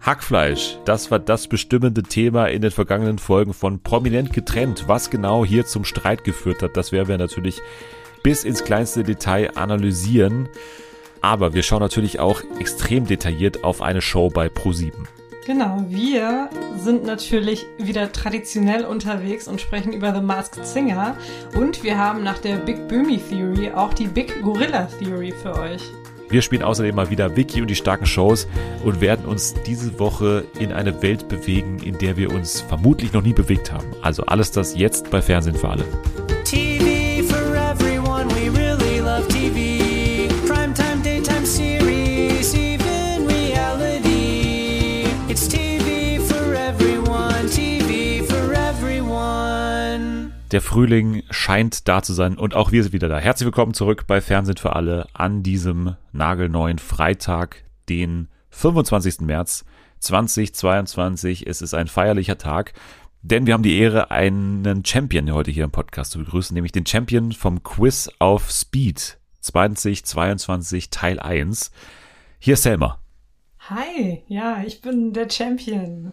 Hackfleisch, das war das bestimmende Thema in den vergangenen Folgen von Prominent getrennt. Was genau hier zum Streit geführt hat, das werden wir natürlich bis ins kleinste Detail analysieren. Aber wir schauen natürlich auch extrem detailliert auf eine Show bei Pro7. Genau, wir sind natürlich wieder traditionell unterwegs und sprechen über The Masked Singer. Und wir haben nach der Big Boomy Theory auch die Big Gorilla Theory für euch. Wir spielen außerdem mal wieder Wiki und die starken Shows und werden uns diese Woche in eine Welt bewegen, in der wir uns vermutlich noch nie bewegt haben. Also alles das jetzt bei Fernsehen für alle. TV Der Frühling scheint da zu sein und auch wir sind wieder da. Herzlich willkommen zurück bei Fernsehen für alle an diesem nagelneuen Freitag, den 25. März 2022. Es ist ein feierlicher Tag, denn wir haben die Ehre, einen Champion heute hier im Podcast zu begrüßen, nämlich den Champion vom Quiz auf Speed 2022 Teil 1. Hier ist Selma. Hi, ja, ich bin der Champion.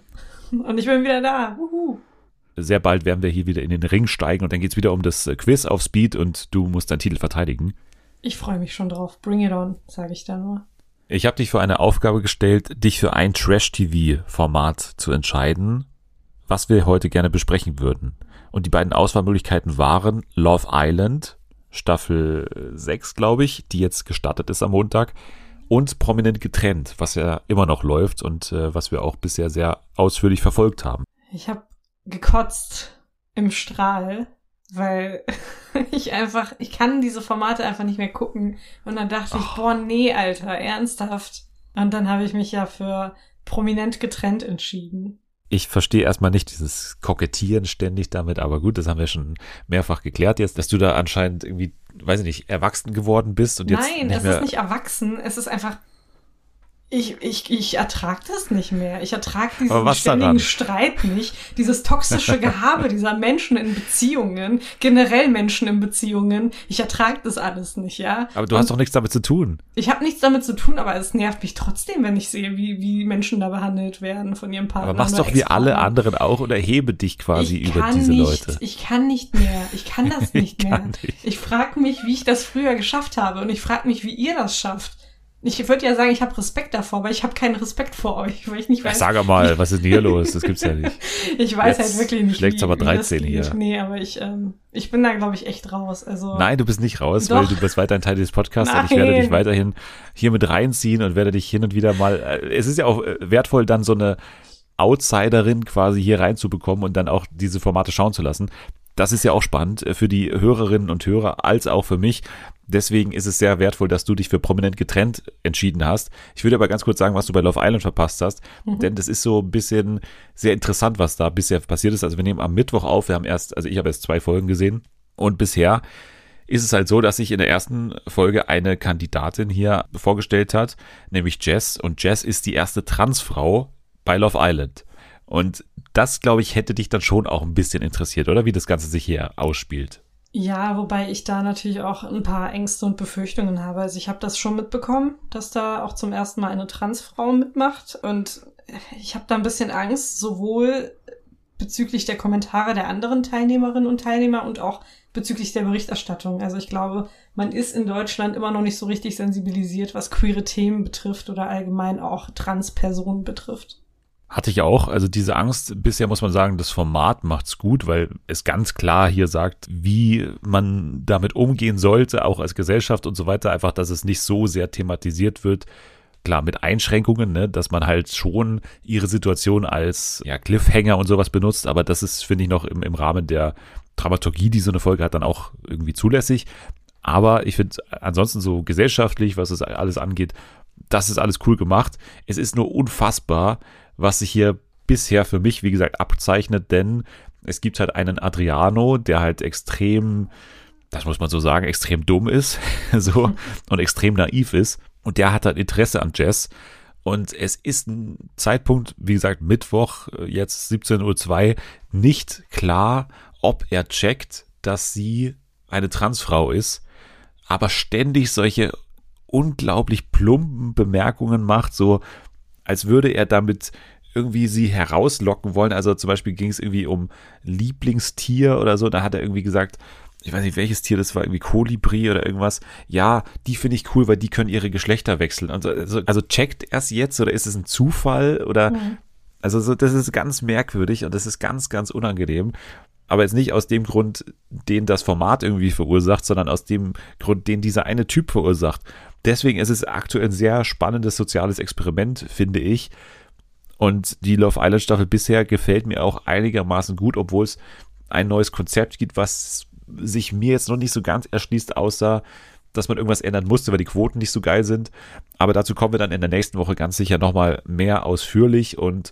Und ich bin wieder da. Uhu. Sehr bald werden wir hier wieder in den Ring steigen und dann geht es wieder um das Quiz auf Speed und du musst deinen Titel verteidigen. Ich freue mich schon drauf. Bring it on, sage ich da nur. Ich habe dich für eine Aufgabe gestellt, dich für ein Trash-TV-Format zu entscheiden, was wir heute gerne besprechen würden. Und die beiden Auswahlmöglichkeiten waren Love Island, Staffel 6, glaube ich, die jetzt gestartet ist am Montag, und Prominent getrennt, was ja immer noch läuft und äh, was wir auch bisher sehr ausführlich verfolgt haben. Ich habe gekotzt im Strahl weil ich einfach, ich kann diese Formate einfach nicht mehr gucken. Und dann dachte oh. ich, boah, nee, Alter, ernsthaft. Und dann habe ich mich ja für prominent getrennt entschieden. Ich verstehe erstmal nicht dieses Kokettieren ständig damit, aber gut, das haben wir schon mehrfach geklärt jetzt, dass du da anscheinend irgendwie, weiß ich nicht, erwachsen geworden bist und jetzt. Nein, es ist nicht erwachsen, es ist einfach ich, ich, ich ertrag das nicht mehr. Ich ertrag diesen ständigen daran? Streit nicht. Dieses toxische Gehabe dieser Menschen in Beziehungen, generell Menschen in Beziehungen. Ich ertrag das alles nicht, ja. Aber du Und hast doch nichts damit zu tun. Ich habe nichts damit zu tun, aber es nervt mich trotzdem, wenn ich sehe, wie, wie Menschen da behandelt werden von ihrem Partner. Aber machst doch wie alle anderen auch und erhebe dich quasi ich über diese nicht, Leute. Ich kann nicht mehr. Ich kann das nicht ich mehr. Nicht. Ich frage mich, wie ich das früher geschafft habe. Und ich frage mich, wie ihr das schafft. Ich würde ja sagen, ich habe Respekt davor, aber ich habe keinen Respekt vor euch, weil ich nicht weiß. Ja, sag mal, was ist denn hier los? Das gibt's ja nicht. ich weiß Jetzt halt wirklich nicht. Schlägt's aber 13 hier. Nee, aber ich, ähm, ich bin da, glaube ich, echt raus. Also Nein, du bist nicht raus, Doch. weil du bist weiterhin Teil dieses Podcasts Nein. und ich werde dich weiterhin hier mit reinziehen und werde dich hin und wieder mal. Äh, es ist ja auch äh, wertvoll, dann so eine Outsiderin quasi hier reinzubekommen und dann auch diese Formate schauen zu lassen. Das ist ja auch spannend äh, für die Hörerinnen und Hörer als auch für mich. Deswegen ist es sehr wertvoll, dass du dich für prominent getrennt entschieden hast. Ich würde aber ganz kurz sagen, was du bei Love Island verpasst hast, mhm. denn das ist so ein bisschen sehr interessant, was da bisher passiert ist. Also wir nehmen am Mittwoch auf, wir haben erst, also ich habe erst zwei Folgen gesehen und bisher ist es halt so, dass sich in der ersten Folge eine Kandidatin hier vorgestellt hat, nämlich Jess und Jess ist die erste Transfrau bei Love Island. Und das, glaube ich, hätte dich dann schon auch ein bisschen interessiert, oder wie das Ganze sich hier ausspielt. Ja, wobei ich da natürlich auch ein paar Ängste und Befürchtungen habe. Also ich habe das schon mitbekommen, dass da auch zum ersten Mal eine Transfrau mitmacht und ich habe da ein bisschen Angst, sowohl bezüglich der Kommentare der anderen Teilnehmerinnen und Teilnehmer und auch bezüglich der Berichterstattung. Also ich glaube, man ist in Deutschland immer noch nicht so richtig sensibilisiert, was queere Themen betrifft oder allgemein auch Transpersonen betrifft. Hatte ich auch. Also diese Angst, bisher muss man sagen, das Format macht's gut, weil es ganz klar hier sagt, wie man damit umgehen sollte, auch als Gesellschaft und so weiter. Einfach, dass es nicht so sehr thematisiert wird. Klar, mit Einschränkungen, ne, dass man halt schon ihre Situation als ja, Cliffhanger und sowas benutzt, aber das ist, finde ich, noch im, im Rahmen der Dramaturgie, die so eine Folge hat, dann auch irgendwie zulässig. Aber ich finde ansonsten so gesellschaftlich, was es alles angeht, das ist alles cool gemacht. Es ist nur unfassbar, was sich hier bisher für mich, wie gesagt, abzeichnet, denn es gibt halt einen Adriano, der halt extrem, das muss man so sagen, extrem dumm ist, so, und extrem naiv ist. Und der hat halt Interesse an Jazz. Und es ist ein Zeitpunkt, wie gesagt, Mittwoch, jetzt 17.02 Uhr, nicht klar, ob er checkt, dass sie eine Transfrau ist, aber ständig solche unglaublich plumpen Bemerkungen macht, so, als würde er damit irgendwie sie herauslocken wollen. Also zum Beispiel ging es irgendwie um Lieblingstier oder so. Da hat er irgendwie gesagt, ich weiß nicht, welches Tier das war, irgendwie Kolibri oder irgendwas. Ja, die finde ich cool, weil die können ihre Geschlechter wechseln. Also, also, also checkt erst jetzt oder ist es ein Zufall oder mhm. also so, das ist ganz merkwürdig und das ist ganz, ganz unangenehm. Aber jetzt nicht aus dem Grund, den das Format irgendwie verursacht, sondern aus dem Grund, den dieser eine Typ verursacht. Deswegen ist es aktuell ein sehr spannendes soziales Experiment, finde ich. Und die Love Island Staffel bisher gefällt mir auch einigermaßen gut, obwohl es ein neues Konzept gibt, was sich mir jetzt noch nicht so ganz erschließt, außer dass man irgendwas ändern musste, weil die Quoten nicht so geil sind. Aber dazu kommen wir dann in der nächsten Woche ganz sicher nochmal mehr ausführlich und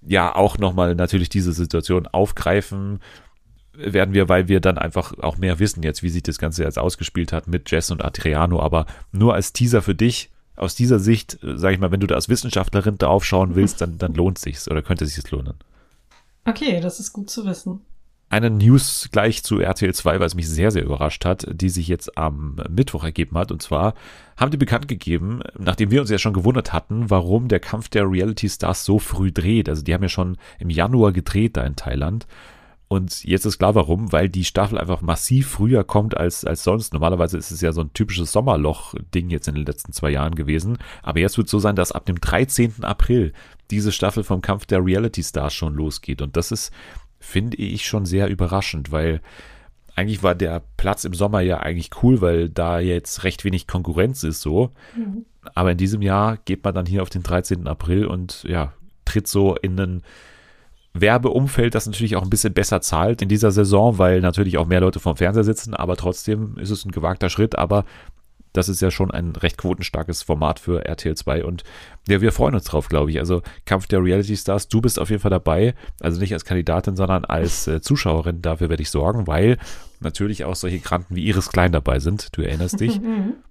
ja, auch nochmal natürlich diese Situation aufgreifen werden wir, weil wir dann einfach auch mehr wissen jetzt, wie sich das Ganze jetzt ausgespielt hat mit Jess und Adriano. Aber nur als Teaser für dich, aus dieser Sicht, äh, sage ich mal, wenn du da als Wissenschaftlerin drauf schauen willst, dann, dann lohnt sich's oder könnte sich's lohnen. Okay, das ist gut zu wissen. Eine News gleich zu RTL 2, weil es mich sehr, sehr überrascht hat, die sich jetzt am Mittwoch ergeben hat. Und zwar haben die bekannt gegeben, nachdem wir uns ja schon gewundert hatten, warum der Kampf der Reality Stars so früh dreht. Also die haben ja schon im Januar gedreht da in Thailand. Und jetzt ist klar warum, weil die Staffel einfach massiv früher kommt als, als sonst. Normalerweise ist es ja so ein typisches Sommerloch-Ding jetzt in den letzten zwei Jahren gewesen. Aber jetzt wird es so sein, dass ab dem 13. April diese Staffel vom Kampf der Reality Stars schon losgeht. Und das ist, finde ich, schon sehr überraschend, weil eigentlich war der Platz im Sommer ja eigentlich cool, weil da jetzt recht wenig Konkurrenz ist so. Mhm. Aber in diesem Jahr geht man dann hier auf den 13. April und ja, tritt so in einen Werbeumfeld, das natürlich auch ein bisschen besser zahlt in dieser Saison, weil natürlich auch mehr Leute vorm Fernseher sitzen, aber trotzdem ist es ein gewagter Schritt, aber das ist ja schon ein recht quotenstarkes Format für RTL 2 und ja, wir freuen uns drauf, glaube ich. Also Kampf der Reality Stars, du bist auf jeden Fall dabei, also nicht als Kandidatin, sondern als äh, Zuschauerin, dafür werde ich sorgen, weil natürlich auch solche Granten wie Iris Klein dabei sind, du erinnerst dich.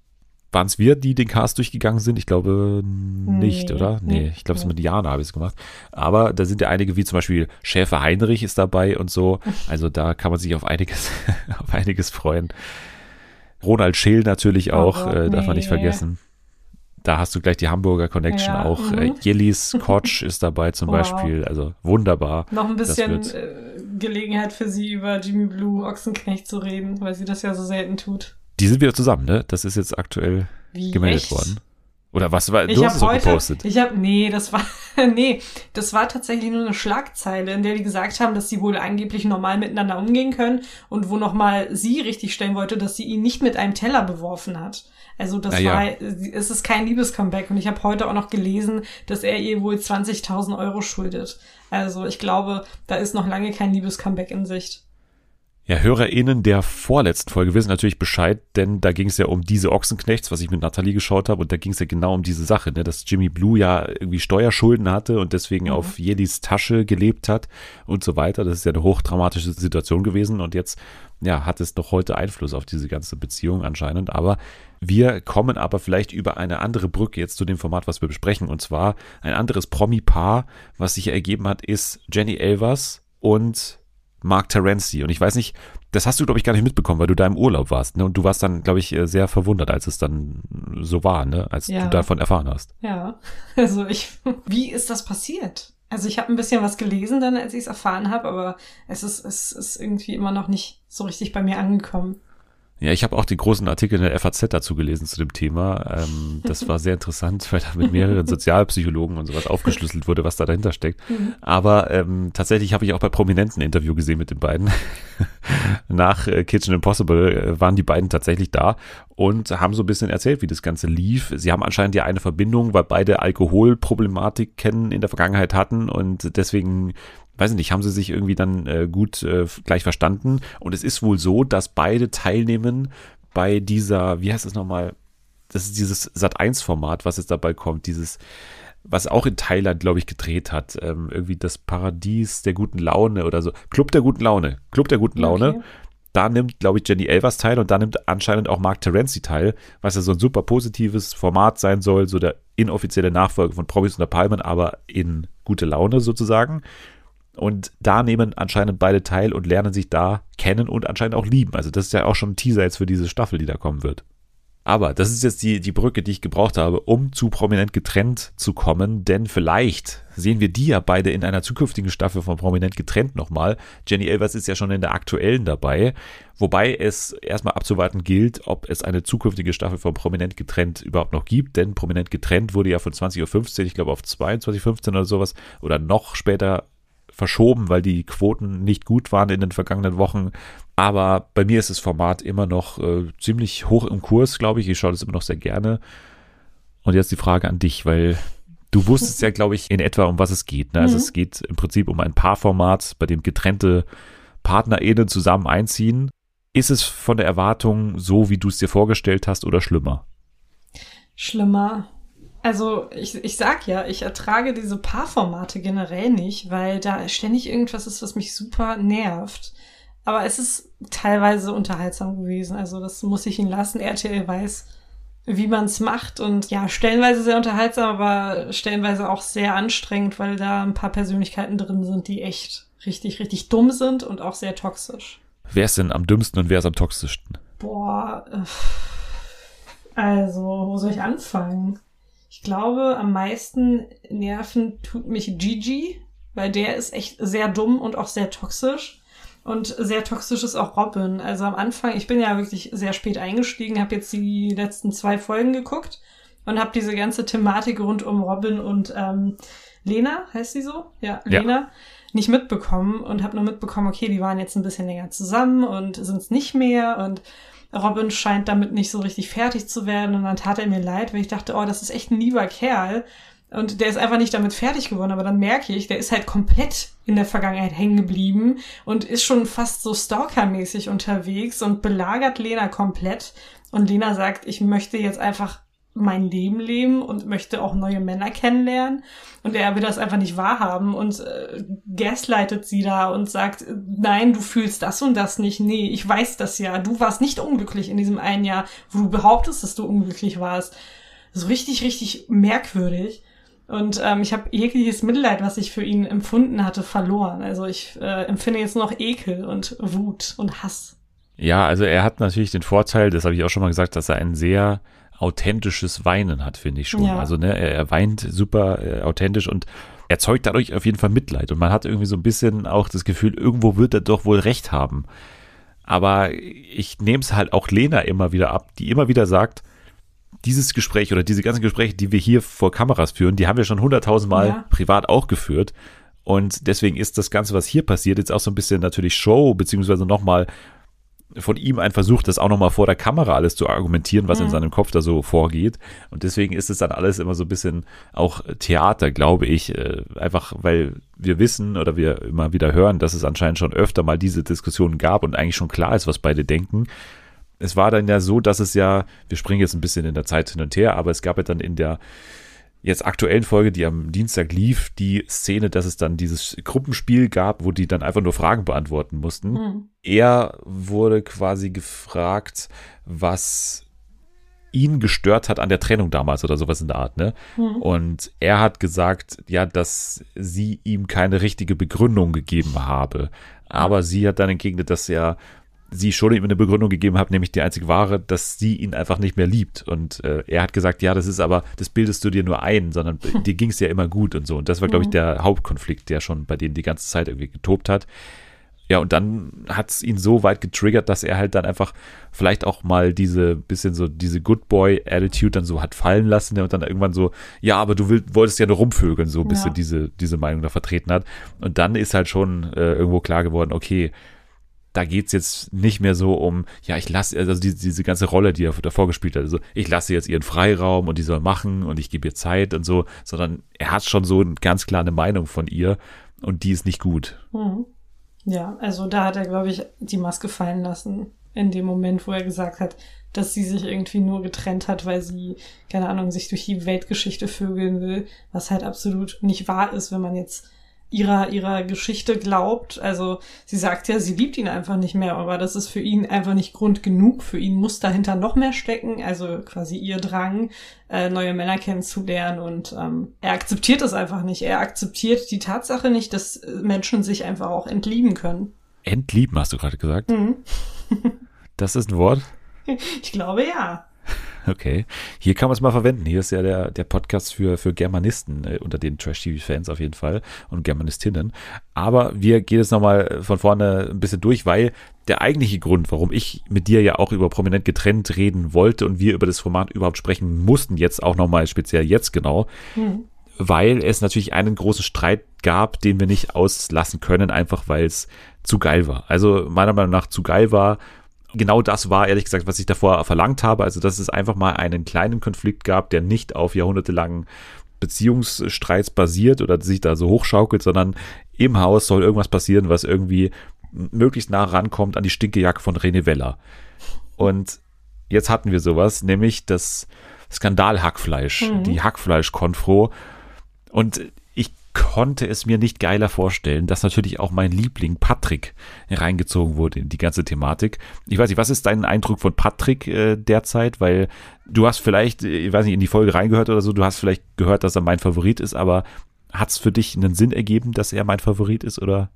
Waren es wir, die den Cast durchgegangen sind? Ich glaube nicht, nee, oder? Nee, nee ich glaube, es nee. mit Jana habe ich es gemacht. Aber da sind ja einige, wie zum Beispiel Schäfer Heinrich ist dabei und so. Also da kann man sich auf einiges, auf einiges freuen. Ronald Scheel natürlich oh auch, oh äh, darf man nicht vergessen. Da hast du gleich die Hamburger Connection ja, auch. Mhm. Äh, Jellis Kotsch ist dabei zum wow. Beispiel. Also wunderbar. Noch ein bisschen äh, Gelegenheit für sie über Jimmy Blue Ochsenknecht zu reden, weil sie das ja so selten tut. Die sind wieder zusammen, ne? Das ist jetzt aktuell Wie, gemeldet echt? worden. Oder was war, du hast es heute, gepostet. Ich habe, nee, das war, nee, das war tatsächlich nur eine Schlagzeile, in der die gesagt haben, dass sie wohl angeblich normal miteinander umgehen können und wo nochmal sie richtig stellen wollte, dass sie ihn nicht mit einem Teller beworfen hat. Also das ja, war, ja. es ist kein Liebescomeback und ich habe heute auch noch gelesen, dass er ihr wohl 20.000 Euro schuldet. Also ich glaube, da ist noch lange kein Liebescomeback in Sicht. Ja, HörerInnen der vorletzten Folge wissen natürlich Bescheid, denn da ging es ja um diese Ochsenknechts, was ich mit Nathalie geschaut habe, und da ging es ja genau um diese Sache, ne, dass Jimmy Blue ja irgendwie Steuerschulden hatte und deswegen mhm. auf Jedis Tasche gelebt hat und so weiter. Das ist ja eine hochdramatische Situation gewesen und jetzt, ja, hat es doch heute Einfluss auf diese ganze Beziehung anscheinend. Aber wir kommen aber vielleicht über eine andere Brücke jetzt zu dem Format, was wir besprechen, und zwar ein anderes Promi-Paar, was sich ergeben hat, ist Jenny Elvers und Mark Terenzi. Und ich weiß nicht, das hast du, glaube ich, gar nicht mitbekommen, weil du da im Urlaub warst. Ne? Und du warst dann, glaube ich, äh, sehr verwundert, als es dann so war, ne? als ja. du davon erfahren hast. Ja, also ich, wie ist das passiert? Also ich habe ein bisschen was gelesen dann, als ich es erfahren habe, aber es ist, es ist irgendwie immer noch nicht so richtig bei mir angekommen. Ja, ich habe auch den großen Artikel in der FAZ dazu gelesen zu dem Thema. Ähm, das war sehr interessant, weil da mit mehreren Sozialpsychologen und sowas aufgeschlüsselt wurde, was da dahinter steckt. Mhm. Aber ähm, tatsächlich habe ich auch bei Prominenten ein Interview gesehen mit den beiden. Nach äh, Kitchen Impossible äh, waren die beiden tatsächlich da und haben so ein bisschen erzählt, wie das Ganze lief. Sie haben anscheinend ja eine Verbindung, weil beide Alkoholproblematik kennen in der Vergangenheit hatten und deswegen weiß nicht, haben sie sich irgendwie dann äh, gut äh, gleich verstanden. Und es ist wohl so, dass beide teilnehmen bei dieser, wie heißt es nochmal? Das ist dieses Sat1-Format, was jetzt dabei kommt, dieses, was auch in Thailand, glaube ich, gedreht hat. Ähm, irgendwie das Paradies der guten Laune oder so. Club der guten Laune. Club der guten Laune. Okay. Da nimmt, glaube ich, Jenny Elvers teil und da nimmt anscheinend auch Mark Terenzi teil, was ja so ein super positives Format sein soll, so der inoffizielle Nachfolger von Promis unter Palmen, aber in gute Laune sozusagen. Und da nehmen anscheinend beide teil und lernen sich da kennen und anscheinend auch lieben. Also das ist ja auch schon ein Teaser jetzt für diese Staffel, die da kommen wird. Aber das ist jetzt die, die Brücke, die ich gebraucht habe, um zu prominent getrennt zu kommen, denn vielleicht sehen wir die ja beide in einer zukünftigen Staffel von Prominent getrennt nochmal. Jenny Elvers ist ja schon in der aktuellen dabei, wobei es erstmal abzuwarten gilt, ob es eine zukünftige Staffel von Prominent getrennt überhaupt noch gibt, denn Prominent getrennt wurde ja von 20.15 Uhr, ich glaube auf 22.15 Uhr oder sowas, oder noch später verschoben, weil die Quoten nicht gut waren in den vergangenen Wochen. Aber bei mir ist das Format immer noch äh, ziemlich hoch im Kurs, glaube ich. Ich schaue das immer noch sehr gerne. Und jetzt die Frage an dich, weil du wusstest ja, glaube ich, in etwa, um was es geht. Ne? Also mhm. es geht im Prinzip um ein Paarformat, bei dem getrennte PartnerInnen zusammen einziehen. Ist es von der Erwartung so, wie du es dir vorgestellt hast, oder schlimmer? Schlimmer. Also ich, ich sag ja, ich ertrage diese Paarformate generell nicht, weil da ständig irgendwas ist, was mich super nervt. Aber es ist teilweise unterhaltsam gewesen. Also das muss ich ihn lassen. RTL weiß, wie man es macht. Und ja, stellenweise sehr unterhaltsam, aber stellenweise auch sehr anstrengend, weil da ein paar Persönlichkeiten drin sind, die echt richtig, richtig dumm sind und auch sehr toxisch. Wer ist denn am dümmsten und wer ist am toxischsten? Boah, äh, also, wo soll ich anfangen? Ich glaube, am meisten nerven tut mich Gigi, weil der ist echt sehr dumm und auch sehr toxisch. Und sehr toxisch ist auch Robin. Also am Anfang, ich bin ja wirklich sehr spät eingestiegen, habe jetzt die letzten zwei Folgen geguckt und habe diese ganze Thematik rund um Robin und ähm, Lena, heißt sie so? Ja, ja. Lena, nicht mitbekommen und habe nur mitbekommen, okay, die waren jetzt ein bisschen länger zusammen und sind es nicht mehr und Robin scheint damit nicht so richtig fertig zu werden und dann tat er mir leid, weil ich dachte, oh, das ist echt ein lieber Kerl. Und der ist einfach nicht damit fertig geworden, aber dann merke ich, der ist halt komplett in der Vergangenheit hängen geblieben und ist schon fast so stalkermäßig unterwegs und belagert Lena komplett. Und Lena sagt, ich möchte jetzt einfach mein Leben leben und möchte auch neue Männer kennenlernen. Und er will das einfach nicht wahrhaben und äh, gaslightet sie da und sagt, nein, du fühlst das und das nicht. Nee, ich weiß das ja. Du warst nicht unglücklich in diesem einen Jahr, wo du behauptest, dass du unglücklich warst. So richtig, richtig merkwürdig. Und ähm, ich habe jegliches Mitleid, was ich für ihn empfunden hatte, verloren. Also ich äh, empfinde jetzt nur noch Ekel und Wut und Hass. Ja, also er hat natürlich den Vorteil, das habe ich auch schon mal gesagt, dass er einen sehr authentisches Weinen hat, finde ich schon. Ja. Also ne, er, er weint super äh, authentisch und erzeugt dadurch auf jeden Fall Mitleid. Und man hat irgendwie so ein bisschen auch das Gefühl, irgendwo wird er doch wohl recht haben. Aber ich nehme es halt auch Lena immer wieder ab, die immer wieder sagt, dieses Gespräch oder diese ganzen Gespräche, die wir hier vor Kameras führen, die haben wir schon hunderttausendmal ja. privat auch geführt. Und deswegen ist das Ganze, was hier passiert, jetzt auch so ein bisschen natürlich Show, beziehungsweise nochmal von ihm ein Versuch, das auch nochmal vor der Kamera alles zu argumentieren, was mhm. in seinem Kopf da so vorgeht. Und deswegen ist es dann alles immer so ein bisschen auch Theater, glaube ich. Äh, einfach, weil wir wissen oder wir immer wieder hören, dass es anscheinend schon öfter mal diese Diskussionen gab und eigentlich schon klar ist, was beide denken. Es war dann ja so, dass es ja, wir springen jetzt ein bisschen in der Zeit hin und her, aber es gab ja dann in der jetzt aktuellen Folge, die am Dienstag lief, die Szene, dass es dann dieses Gruppenspiel gab, wo die dann einfach nur Fragen beantworten mussten. Mhm. Er wurde quasi gefragt, was ihn gestört hat an der Trennung damals oder sowas in der Art, ne? Mhm. Und er hat gesagt, ja, dass sie ihm keine richtige Begründung gegeben habe. Aber sie hat dann entgegnet, dass er sie schon ihm eine Begründung gegeben hat, nämlich die einzige wahre, dass sie ihn einfach nicht mehr liebt. Und äh, er hat gesagt, ja, das ist aber, das bildest du dir nur ein, sondern dir ging es ja immer gut und so. Und das war, glaube ich, der Hauptkonflikt, der schon bei denen die ganze Zeit irgendwie getobt hat. Ja, und dann hat es ihn so weit getriggert, dass er halt dann einfach vielleicht auch mal diese bisschen so diese Good Boy Attitude dann so hat fallen lassen und dann irgendwann so, ja, aber du will, wolltest ja nur rumvögeln, so bis ja. er diese, diese Meinung da vertreten hat. Und dann ist halt schon äh, irgendwo klar geworden, okay, da geht es jetzt nicht mehr so um, ja, ich lasse, also diese, diese ganze Rolle, die er davor gespielt hat, also ich lasse jetzt ihren Freiraum und die soll machen und ich gebe ihr Zeit und so, sondern er hat schon so eine ganz klare Meinung von ihr und die ist nicht gut. Mhm. Ja, also da hat er, glaube ich, die Maske fallen lassen in dem Moment, wo er gesagt hat, dass sie sich irgendwie nur getrennt hat, weil sie, keine Ahnung, sich durch die Weltgeschichte vögeln will, was halt absolut nicht wahr ist, wenn man jetzt ihrer, ihrer Geschichte glaubt. Also sie sagt ja, sie liebt ihn einfach nicht mehr, aber das ist für ihn einfach nicht Grund genug. Für ihn muss dahinter noch mehr stecken, also quasi ihr Drang, äh, neue Männer kennenzulernen und ähm, er akzeptiert das einfach nicht. Er akzeptiert die Tatsache nicht, dass Menschen sich einfach auch entlieben können. Entlieben, hast du gerade gesagt? Mhm. das ist ein Wort? Ich glaube ja. Okay, hier kann man es mal verwenden. Hier ist ja der, der Podcast für, für Germanisten äh, unter den Trash-TV-Fans auf jeden Fall und Germanistinnen. Aber wir gehen jetzt nochmal von vorne ein bisschen durch, weil der eigentliche Grund, warum ich mit dir ja auch über Prominent getrennt reden wollte und wir über das Format überhaupt sprechen mussten, jetzt auch nochmal speziell jetzt genau, hm. weil es natürlich einen großen Streit gab, den wir nicht auslassen können, einfach weil es zu geil war. Also meiner Meinung nach zu geil war genau das war, ehrlich gesagt, was ich davor verlangt habe. Also, dass es einfach mal einen kleinen Konflikt gab, der nicht auf jahrhundertelangen Beziehungsstreits basiert oder sich da so hochschaukelt, sondern im Haus soll irgendwas passieren, was irgendwie möglichst nah rankommt an die Stinkejacke von René Weller. Und jetzt hatten wir sowas, nämlich das Skandal-Hackfleisch, mhm. die Hackfleisch-Konfro. Und konnte es mir nicht geiler vorstellen, dass natürlich auch mein Liebling Patrick reingezogen wurde in die ganze Thematik. Ich weiß nicht, was ist dein Eindruck von Patrick äh, derzeit? Weil du hast vielleicht, äh, ich weiß nicht, in die Folge reingehört oder so, du hast vielleicht gehört, dass er mein Favorit ist, aber hat es für dich einen Sinn ergeben, dass er mein Favorit ist oder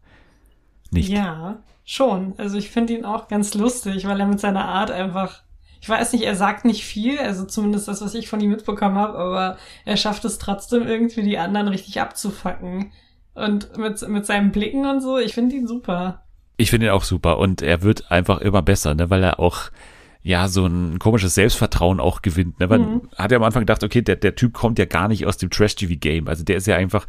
nicht? Ja, schon. Also ich finde ihn auch ganz lustig, weil er mit seiner Art einfach ich weiß nicht, er sagt nicht viel, also zumindest das, was ich von ihm mitbekommen habe, aber er schafft es trotzdem irgendwie, die anderen richtig abzufacken. Und mit, mit seinen Blicken und so, ich finde ihn super. Ich finde ihn auch super und er wird einfach immer besser, ne, weil er auch ja, so ein komisches Selbstvertrauen auch gewinnt. Ne? Weil mhm. hat er am Anfang gedacht, okay, der, der Typ kommt ja gar nicht aus dem Trash-TV-Game. Also der ist ja einfach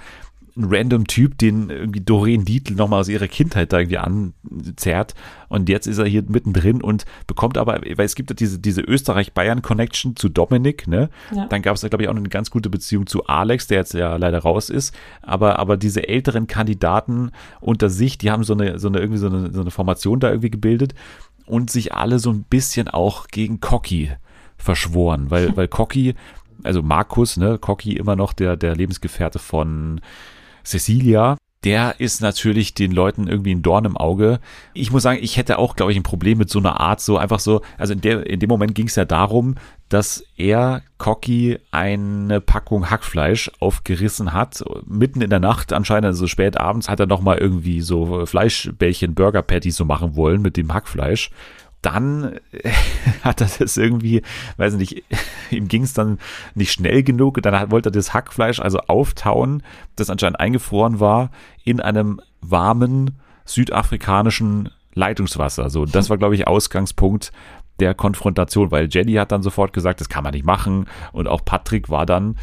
ein random Typ, den irgendwie Doreen Dietl nochmal aus ihrer Kindheit da irgendwie anzerrt. Und jetzt ist er hier mittendrin und bekommt aber, weil es gibt ja diese, diese Österreich-Bayern-Connection zu Dominik, ne? Ja. Dann gab es da, glaube ich, auch eine ganz gute Beziehung zu Alex, der jetzt ja leider raus ist. Aber, aber diese älteren Kandidaten unter sich, die haben so eine, so eine, irgendwie so eine, so eine Formation da irgendwie gebildet und sich alle so ein bisschen auch gegen Cocky verschworen, weil, weil Cocky, also Markus, ne, Cocky immer noch der, der Lebensgefährte von Cecilia, der ist natürlich den Leuten irgendwie ein Dorn im Auge. Ich muss sagen, ich hätte auch, glaube ich, ein Problem mit so einer Art, so einfach so, also in, der, in dem Moment ging es ja darum, dass er, Cocky, eine Packung Hackfleisch aufgerissen hat, mitten in der Nacht, anscheinend so also spät abends, hat er nochmal irgendwie so Fleischbällchen, Burger Patties so machen wollen mit dem Hackfleisch dann hat er das irgendwie, weiß nicht, ihm ging es dann nicht schnell genug. Dann wollte er das Hackfleisch also auftauen, das anscheinend eingefroren war, in einem warmen südafrikanischen Leitungswasser. So, das war, glaube ich, Ausgangspunkt der Konfrontation, weil Jenny hat dann sofort gesagt, das kann man nicht machen. Und auch Patrick war dann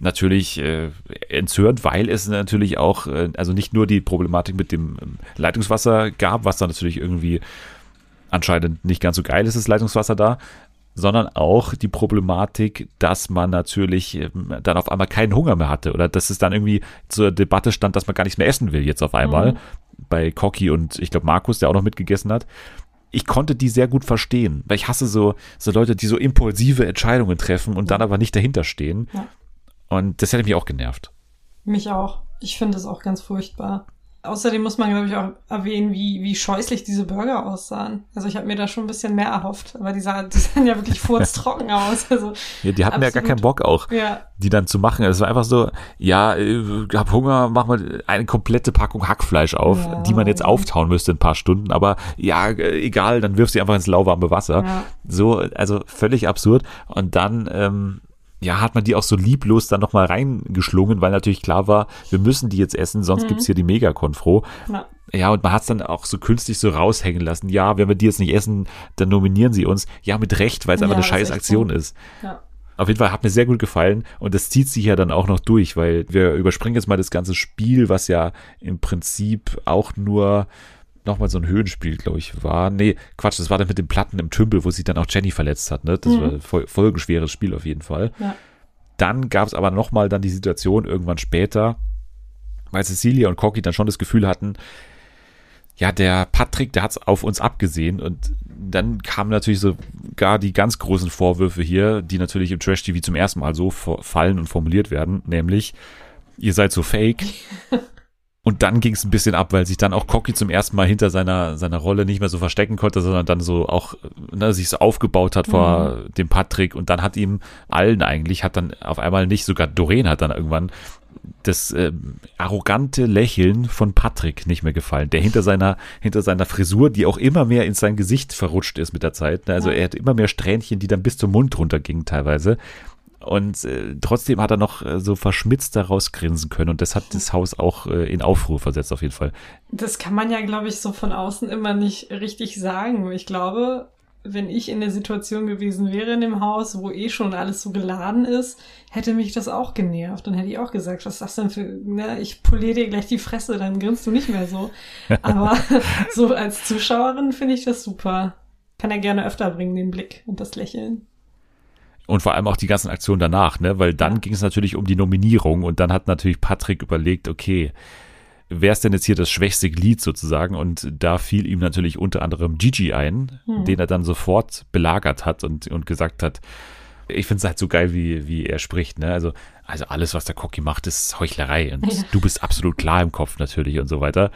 natürlich äh, entzürnt, weil es natürlich auch, äh, also nicht nur die Problematik mit dem ähm, Leitungswasser gab, was dann natürlich irgendwie anscheinend nicht ganz so geil ist das Leitungswasser da, sondern auch die Problematik, dass man natürlich ähm, dann auf einmal keinen Hunger mehr hatte oder dass es dann irgendwie zur Debatte stand, dass man gar nichts mehr essen will jetzt auf einmal. Mhm. Bei Cocky und ich glaube Markus, der auch noch mitgegessen hat. Ich konnte die sehr gut verstehen, weil ich hasse so, so Leute, die so impulsive Entscheidungen treffen und dann aber nicht dahinter stehen. Ja. Und das hätte mich auch genervt. Mich auch. Ich finde es auch ganz furchtbar. Außerdem muss man, glaube ich, auch erwähnen, wie, wie scheußlich diese Burger aussahen. Also ich habe mir da schon ein bisschen mehr erhofft, aber die sahen, die sahen ja wirklich furztrocken aus. Also ja, die hatten absolut. ja gar keinen Bock auch, ja. die dann zu machen. Es war einfach so, ja, ich hab Hunger, mach mal eine komplette Packung Hackfleisch auf, ja. die man jetzt auftauen müsste in ein paar Stunden. Aber ja, egal, dann wirfst du einfach ins lauwarme Wasser. Ja. So, also völlig absurd. Und dann ähm, ja, hat man die auch so lieblos dann nochmal reingeschlungen, weil natürlich klar war, wir müssen die jetzt essen, sonst mhm. gibt's hier die Mega-Konfro. Ja. ja, und man hat's dann auch so künstlich so raushängen lassen. Ja, wenn wir die jetzt nicht essen, dann nominieren sie uns. Ja, mit Recht, weil es ja, einfach eine scheiß Aktion gut. ist. Ja. Auf jeden Fall hat mir sehr gut gefallen und das zieht sich ja dann auch noch durch, weil wir überspringen jetzt mal das ganze Spiel, was ja im Prinzip auch nur nochmal so ein Höhenspiel, glaube ich, war. Nee, Quatsch, das war dann mit den Platten im Tümpel, wo sich dann auch Jenny verletzt hat. Ne? Das mhm. war ein voll, folgenschweres Spiel auf jeden Fall. Ja. Dann gab es aber nochmal dann die Situation irgendwann später, weil Cecilia und Cocky dann schon das Gefühl hatten, ja, der Patrick, der hat es auf uns abgesehen und dann kamen natürlich so gar die ganz großen Vorwürfe hier, die natürlich im Trash-TV zum ersten Mal so fallen und formuliert werden, nämlich, ihr seid so fake. Und dann ging es ein bisschen ab, weil sich dann auch Cocky zum ersten Mal hinter seiner, seiner Rolle nicht mehr so verstecken konnte, sondern dann so auch ne, sich so aufgebaut hat vor mhm. dem Patrick und dann hat ihm allen eigentlich, hat dann auf einmal nicht, sogar Doreen hat dann irgendwann das äh, arrogante Lächeln von Patrick nicht mehr gefallen, der hinter seiner, hinter seiner Frisur, die auch immer mehr in sein Gesicht verrutscht ist mit der Zeit. Ne? Also er hat immer mehr Strähnchen, die dann bis zum Mund runtergingen teilweise. Und äh, trotzdem hat er noch äh, so verschmitzt daraus grinsen können. Und das hat das Haus auch äh, in Aufruhr versetzt, auf jeden Fall. Das kann man ja, glaube ich, so von außen immer nicht richtig sagen. Ich glaube, wenn ich in der Situation gewesen wäre in dem Haus, wo eh schon alles so geladen ist, hätte mich das auch genervt. Dann hätte ich auch gesagt, was ist das denn für, ne, ich poliere dir gleich die Fresse, dann grinst du nicht mehr so. Aber so als Zuschauerin finde ich das super. Kann er gerne öfter bringen, den Blick und das Lächeln. Und vor allem auch die ganzen Aktionen danach, ne? Weil dann ja. ging es natürlich um die Nominierung und dann hat natürlich Patrick überlegt, okay, wer ist denn jetzt hier das schwächste Glied sozusagen? Und da fiel ihm natürlich unter anderem Gigi ein, hm. den er dann sofort belagert hat und, und gesagt hat, ich finde es halt so geil, wie, wie er spricht, ne? Also, also alles, was der Cocky macht, ist Heuchlerei. Und ja. du bist absolut klar im Kopf natürlich und so weiter.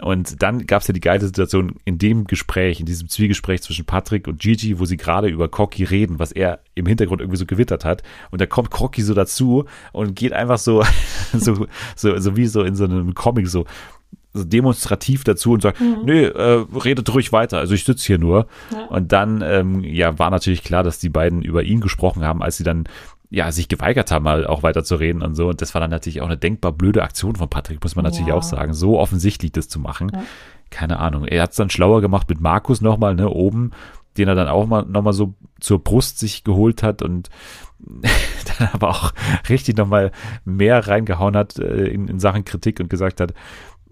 Und dann gab es ja die geile Situation in dem Gespräch, in diesem Zwiegespräch zwischen Patrick und Gigi, wo sie gerade über Cocky reden, was er im Hintergrund irgendwie so gewittert hat. Und da kommt Cocky so dazu und geht einfach so, so, so, so wie so in so einem Comic so, so demonstrativ dazu und sagt, mhm. nee, äh, redet ruhig weiter, also ich sitze hier nur. Ja. Und dann, ähm, ja, war natürlich klar, dass die beiden über ihn gesprochen haben, als sie dann ja, sich geweigert haben, mal auch weiter zu reden und so. Und das war dann natürlich auch eine denkbar blöde Aktion von Patrick, muss man natürlich ja. auch sagen. So offensichtlich das zu machen. Ja. Keine Ahnung. Er hat es dann schlauer gemacht mit Markus nochmal, ne, oben, den er dann auch mal nochmal so zur Brust sich geholt hat und dann aber auch richtig nochmal mehr reingehauen hat äh, in, in Sachen Kritik und gesagt hat,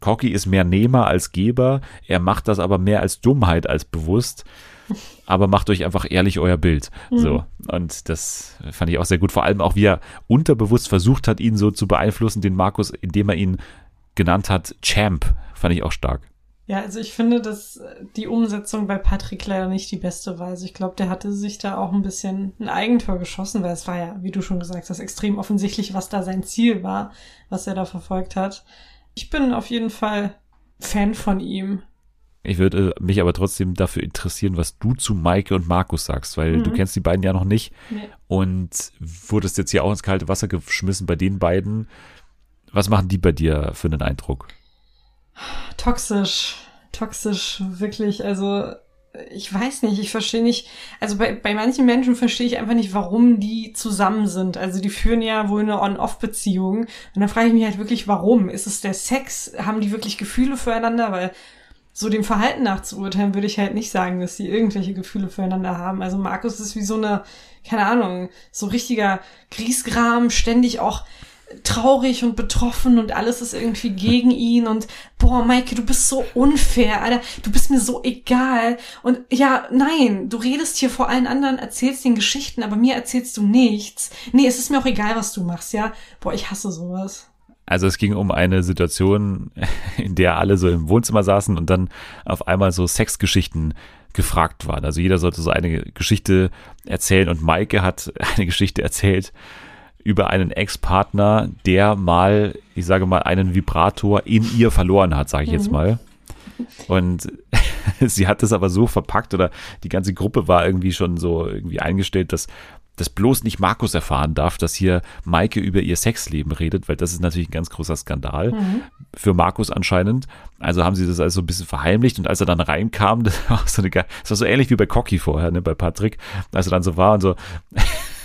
Cocky ist mehr Nehmer als Geber, er macht das aber mehr als Dummheit als bewusst aber macht euch einfach ehrlich euer Bild. Mhm. So. Und das fand ich auch sehr gut. Vor allem auch, wie er unterbewusst versucht hat, ihn so zu beeinflussen, den Markus, indem er ihn genannt hat Champ. Fand ich auch stark. Ja, also ich finde, dass die Umsetzung bei Patrick leider nicht die beste war. Also ich glaube, der hatte sich da auch ein bisschen ein Eigentor geschossen, weil es war ja, wie du schon gesagt hast, extrem offensichtlich, was da sein Ziel war, was er da verfolgt hat. Ich bin auf jeden Fall Fan von ihm. Ich würde mich aber trotzdem dafür interessieren, was du zu Maike und Markus sagst, weil mhm. du kennst die beiden ja noch nicht nee. und wurdest jetzt hier auch ins kalte Wasser geschmissen bei den beiden. Was machen die bei dir für einen Eindruck? Toxisch, toxisch, wirklich. Also ich weiß nicht, ich verstehe nicht, also bei, bei manchen Menschen verstehe ich einfach nicht, warum die zusammen sind. Also die führen ja wohl eine On-Off-Beziehung. Und dann frage ich mich halt wirklich, warum? Ist es der Sex? Haben die wirklich Gefühle füreinander? Weil so dem Verhalten nach zu urteilen, würde ich halt nicht sagen, dass sie irgendwelche Gefühle füreinander haben. Also Markus ist wie so eine, keine Ahnung, so richtiger Griesgram, ständig auch traurig und betroffen und alles ist irgendwie gegen ihn und boah, Maike, du bist so unfair, Alter, du bist mir so egal und ja, nein, du redest hier vor allen anderen, erzählst den Geschichten, aber mir erzählst du nichts. Nee, es ist mir auch egal, was du machst, ja? Boah, ich hasse sowas. Also es ging um eine Situation, in der alle so im Wohnzimmer saßen und dann auf einmal so Sexgeschichten gefragt waren. Also jeder sollte so eine Geschichte erzählen und Maike hat eine Geschichte erzählt über einen Ex-Partner, der mal, ich sage mal, einen Vibrator in ihr verloren hat, sage ich jetzt mhm. mal. Und sie hat es aber so verpackt oder die ganze Gruppe war irgendwie schon so irgendwie eingestellt, dass dass bloß nicht Markus erfahren darf, dass hier Maike über ihr Sexleben redet, weil das ist natürlich ein ganz großer Skandal mhm. für Markus anscheinend. Also haben sie das also ein bisschen verheimlicht und als er dann reinkam, das war so, eine, das war so ähnlich wie bei Cocky vorher, ne, bei Patrick, als er dann so war und so.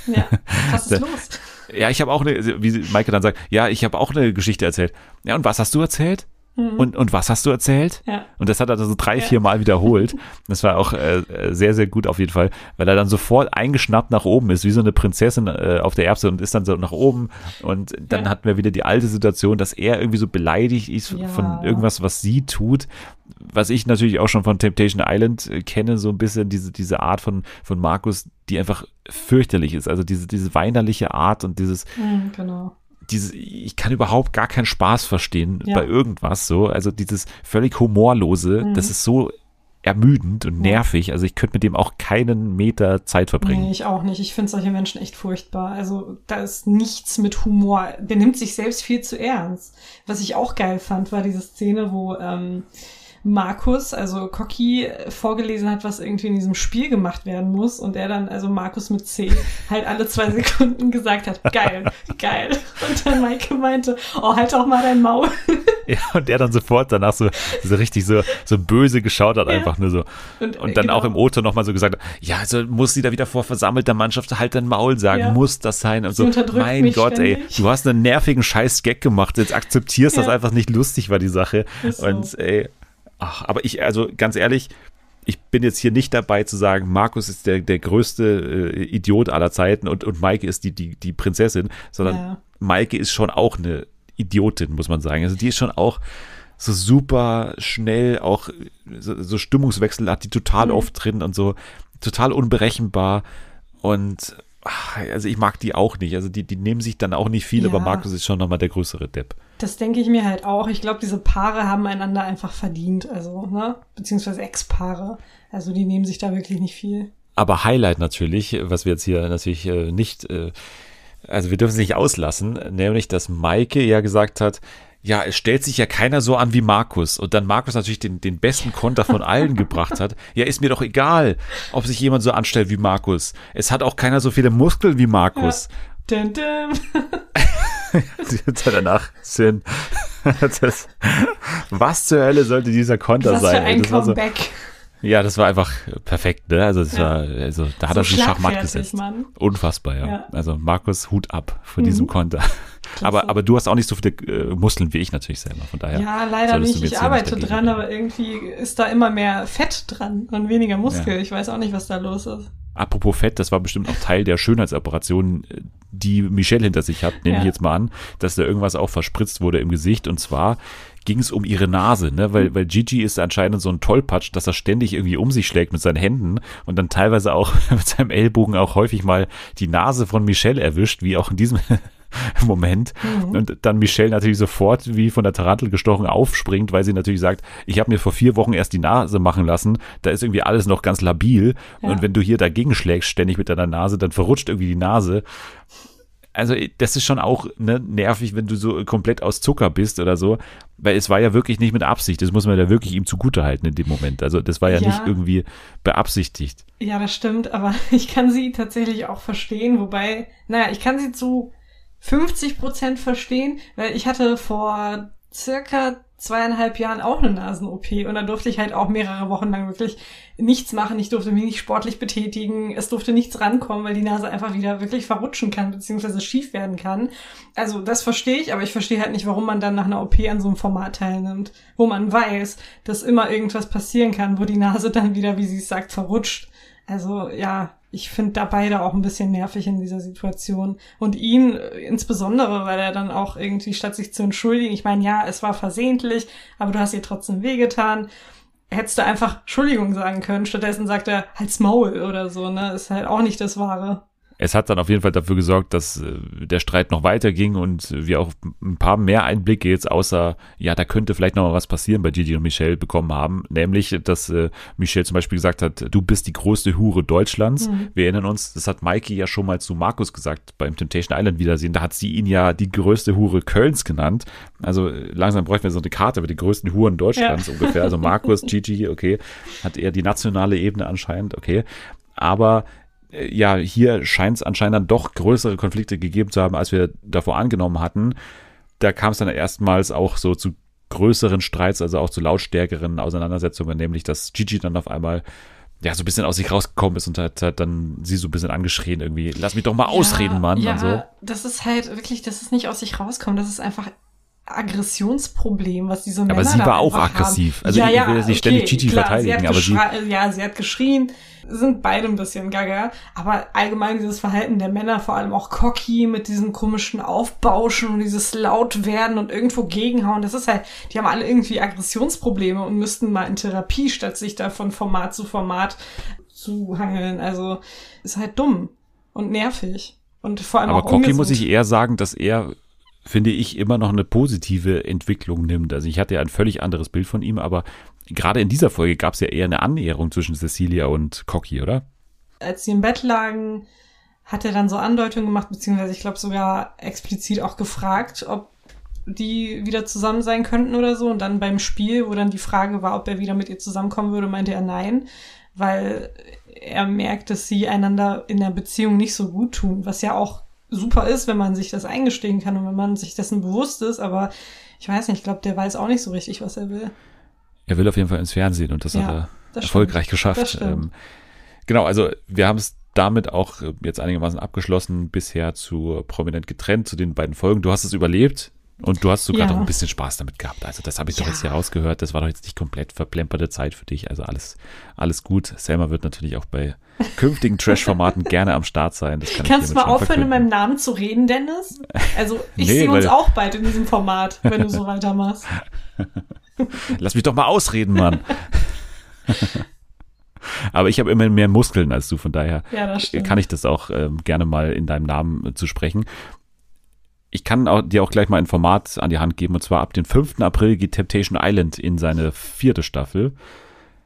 Ja, was ist los? Ja, ich habe auch eine, wie Maike dann sagt, ja, ich habe auch eine Geschichte erzählt. Ja, und was hast du erzählt? Mhm. Und, und was hast du erzählt? Ja. Und das hat er so drei, vier Mal wiederholt. Das war auch äh, sehr, sehr gut auf jeden Fall, weil er dann sofort eingeschnappt nach oben ist, wie so eine Prinzessin äh, auf der Erbse und ist dann so nach oben. Und dann ja. hatten wir wieder die alte Situation, dass er irgendwie so beleidigt ist ja. von irgendwas, was sie tut. Was ich natürlich auch schon von Temptation Island äh, kenne, so ein bisschen diese, diese Art von, von Markus, die einfach fürchterlich ist. Also diese, diese weinerliche Art und dieses, mhm, genau diese, ich kann überhaupt gar keinen Spaß verstehen ja. bei irgendwas so. Also dieses völlig humorlose, mhm. das ist so ermüdend und nervig. Also ich könnte mit dem auch keinen Meter Zeit verbringen. Nee, ich auch nicht. Ich finde solche Menschen echt furchtbar. Also da ist nichts mit Humor. Der nimmt sich selbst viel zu ernst. Was ich auch geil fand, war diese Szene, wo ähm, Markus, also Cocky, vorgelesen hat, was irgendwie in diesem Spiel gemacht werden muss und er dann, also Markus mit C, halt alle zwei Sekunden gesagt hat, geil, geil. Und dann Maike meinte, oh, halt auch mal dein Maul. Ja, und der dann sofort danach so, so richtig so, so böse geschaut hat, ja. einfach nur so. Und, und dann genau. auch im O-Ton nochmal so gesagt ja, also muss sie da wieder vor versammelter Mannschaft halt dein Maul sagen, ja. muss das sein? Und so, mein Gott, ständig. ey, du hast einen nervigen Scheiß-Gag gemacht, jetzt akzeptierst, ja. dass einfach nicht lustig war, die Sache. So. Und ey, ach, aber ich, also ganz ehrlich, ich bin jetzt hier nicht dabei zu sagen, Markus ist der, der größte äh, Idiot aller Zeiten und, und Maike ist die, die, die Prinzessin, sondern ja. Maike ist schon auch eine Idiotin, muss man sagen. Also die ist schon auch so super schnell, auch so, so Stimmungswechsel hat die total mhm. oft drin und so total unberechenbar und also ich mag die auch nicht. Also die, die nehmen sich dann auch nicht viel, ja. aber Markus ist schon nochmal der größere Depp. Das denke ich mir halt auch. Ich glaube, diese Paare haben einander einfach verdient, also, ne? Beziehungsweise Ex-Paare. Also die nehmen sich da wirklich nicht viel. Aber Highlight natürlich, was wir jetzt hier natürlich äh, nicht, äh, also wir dürfen es nicht auslassen, nämlich, dass Maike ja gesagt hat, ja, es stellt sich ja keiner so an wie Markus. Und dann Markus natürlich den, den besten Konter von allen gebracht hat. Ja, ist mir doch egal, ob sich jemand so anstellt wie Markus. Es hat auch keiner so viele Muskeln wie Markus. Ja. Dun, dun. danach Sinn. Das, was zur Hölle sollte dieser Konter was sein? Für ein das Comeback. So, ja, das war einfach perfekt, ne? Also, das ja. war, also da hat so er sich Schachmatt gesetzt. Mann. Unfassbar, ja. ja. Also Markus, Hut ab vor mhm. diesem Konter. Aber, aber du hast auch nicht so viele äh, Muskeln wie ich natürlich selber, von daher. Ja, leider nicht. Ich arbeite nicht dran, aber irgendwie ist da immer mehr Fett dran und weniger Muskel. Ja. Ich weiß auch nicht, was da los ist. Apropos Fett, das war bestimmt auch Teil der Schönheitsoperation, die Michelle hinter sich hat, nehme ja. ich jetzt mal an, dass da irgendwas auch verspritzt wurde im Gesicht. Und zwar ging es um ihre Nase, ne? Weil, weil Gigi ist anscheinend so ein Tollpatsch, dass er ständig irgendwie um sich schlägt mit seinen Händen und dann teilweise auch mit seinem Ellbogen auch häufig mal die Nase von Michelle erwischt, wie auch in diesem Moment. Mhm. Und dann Michelle natürlich sofort wie von der Tarantel gestochen aufspringt, weil sie natürlich sagt, ich habe mir vor vier Wochen erst die Nase machen lassen, da ist irgendwie alles noch ganz labil. Ja. Und wenn du hier dagegen schlägst, ständig mit deiner Nase, dann verrutscht irgendwie die Nase also das ist schon auch ne, nervig, wenn du so komplett aus Zucker bist oder so, weil es war ja wirklich nicht mit Absicht. Das muss man ja wirklich ihm zugutehalten in dem Moment. Also das war ja, ja, nicht irgendwie beabsichtigt. Ja, das stimmt, aber ich kann sie tatsächlich auch verstehen, wobei, naja, ich kann sie zu 50 Prozent verstehen, weil ich hatte vor circa zweieinhalb Jahren auch eine Nasen-OP und da durfte ich halt auch mehrere Wochen lang wirklich nichts machen. Ich durfte mich nicht sportlich betätigen. Es durfte nichts rankommen, weil die Nase einfach wieder wirklich verrutschen kann, beziehungsweise schief werden kann. Also das verstehe ich, aber ich verstehe halt nicht, warum man dann nach einer OP an so einem Format teilnimmt, wo man weiß, dass immer irgendwas passieren kann, wo die Nase dann wieder, wie sie es sagt, verrutscht. Also ja, ich finde da beide auch ein bisschen nervig in dieser Situation. Und ihn äh, insbesondere, weil er dann auch irgendwie, statt sich zu entschuldigen, ich meine, ja, es war versehentlich, aber du hast ihr trotzdem wehgetan. Hättest du einfach Entschuldigung sagen können. Stattdessen sagt er, halt's Maul oder so, ne? Ist halt auch nicht das Wahre es hat dann auf jeden Fall dafür gesorgt, dass äh, der Streit noch weiterging und wir auch ein paar mehr Einblicke jetzt außer, ja, da könnte vielleicht noch mal was passieren bei Gigi und Michelle bekommen haben. Nämlich, dass äh, Michelle zum Beispiel gesagt hat, du bist die größte Hure Deutschlands. Mhm. Wir erinnern uns, das hat Mikey ja schon mal zu Markus gesagt beim Temptation Island Wiedersehen. Da hat sie ihn ja die größte Hure Kölns genannt. Also langsam bräuchten wir so eine Karte mit den größten Huren Deutschlands ja. ungefähr. Also Markus, Gigi, okay, hat eher die nationale Ebene anscheinend, okay. Aber äh, ja, hier scheint es anscheinend dann doch größere Konflikte gegeben zu haben, als wir davor angenommen hatten. Da kam es dann erstmals auch so zu größeren Streits, also auch zu lautstärkeren Auseinandersetzungen, nämlich dass Gigi dann auf einmal ja, so ein bisschen aus sich rausgekommen ist und hat, hat dann sie so ein bisschen angeschrien irgendwie. Lass mich doch mal ja, ausreden, Mann. Ja, und so. das ist halt wirklich, das ist nicht aus sich rauskommen, das ist einfach Aggressionsproblem, was diese Männer Aber sie war auch aggressiv. Haben. Also ja, ich will jetzt nicht okay, ständig Gigi verteidigen, aber sie. Ja, sie hat geschrien, sind beide ein bisschen gaga. Aber allgemein dieses Verhalten der Männer, vor allem auch Cocky mit diesem komischen Aufbauschen und dieses Lautwerden und irgendwo gegenhauen, das ist halt, die haben alle irgendwie Aggressionsprobleme und müssten mal in Therapie, statt sich da von Format zu Format zu hangeln. Also ist halt dumm und nervig. Und vor allem aber auch Cocky muss ich eher sagen, dass er finde ich, immer noch eine positive Entwicklung nimmt. Also ich hatte ja ein völlig anderes Bild von ihm, aber gerade in dieser Folge gab es ja eher eine Annäherung zwischen Cecilia und Cocky, oder? Als sie im Bett lagen, hat er dann so Andeutungen gemacht, beziehungsweise ich glaube sogar explizit auch gefragt, ob die wieder zusammen sein könnten oder so. Und dann beim Spiel, wo dann die Frage war, ob er wieder mit ihr zusammenkommen würde, meinte er nein, weil er merkt, dass sie einander in der Beziehung nicht so gut tun, was ja auch super ist, wenn man sich das eingestehen kann und wenn man sich dessen bewusst ist, aber ich weiß nicht, ich glaube, der weiß auch nicht so richtig, was er will. Er will auf jeden Fall ins Fernsehen und das ja, hat er das erfolgreich stimmt. geschafft. Ähm, genau, also wir haben es damit auch jetzt einigermaßen abgeschlossen, bisher zu prominent getrennt, zu den beiden Folgen. Du hast es überlebt. Und du hast sogar ja. noch ein bisschen Spaß damit gehabt. Also das habe ich ja. doch jetzt hier rausgehört. Das war doch jetzt nicht komplett verplemperte Zeit für dich. Also alles, alles gut. Selma wird natürlich auch bei künftigen Trash-Formaten gerne am Start sein. Kannst du mal aufhören, in meinem Namen zu reden, Dennis? Also ich nee, sehe uns auch bald in diesem Format, wenn du so weitermachst. Lass mich doch mal ausreden, Mann. Aber ich habe immer mehr Muskeln als du, von daher ja, kann ich das auch ähm, gerne mal in deinem Namen äh, zu sprechen. Ich kann auch, dir auch gleich mal ein Format an die Hand geben, und zwar ab dem 5. April geht Temptation Island in seine vierte Staffel.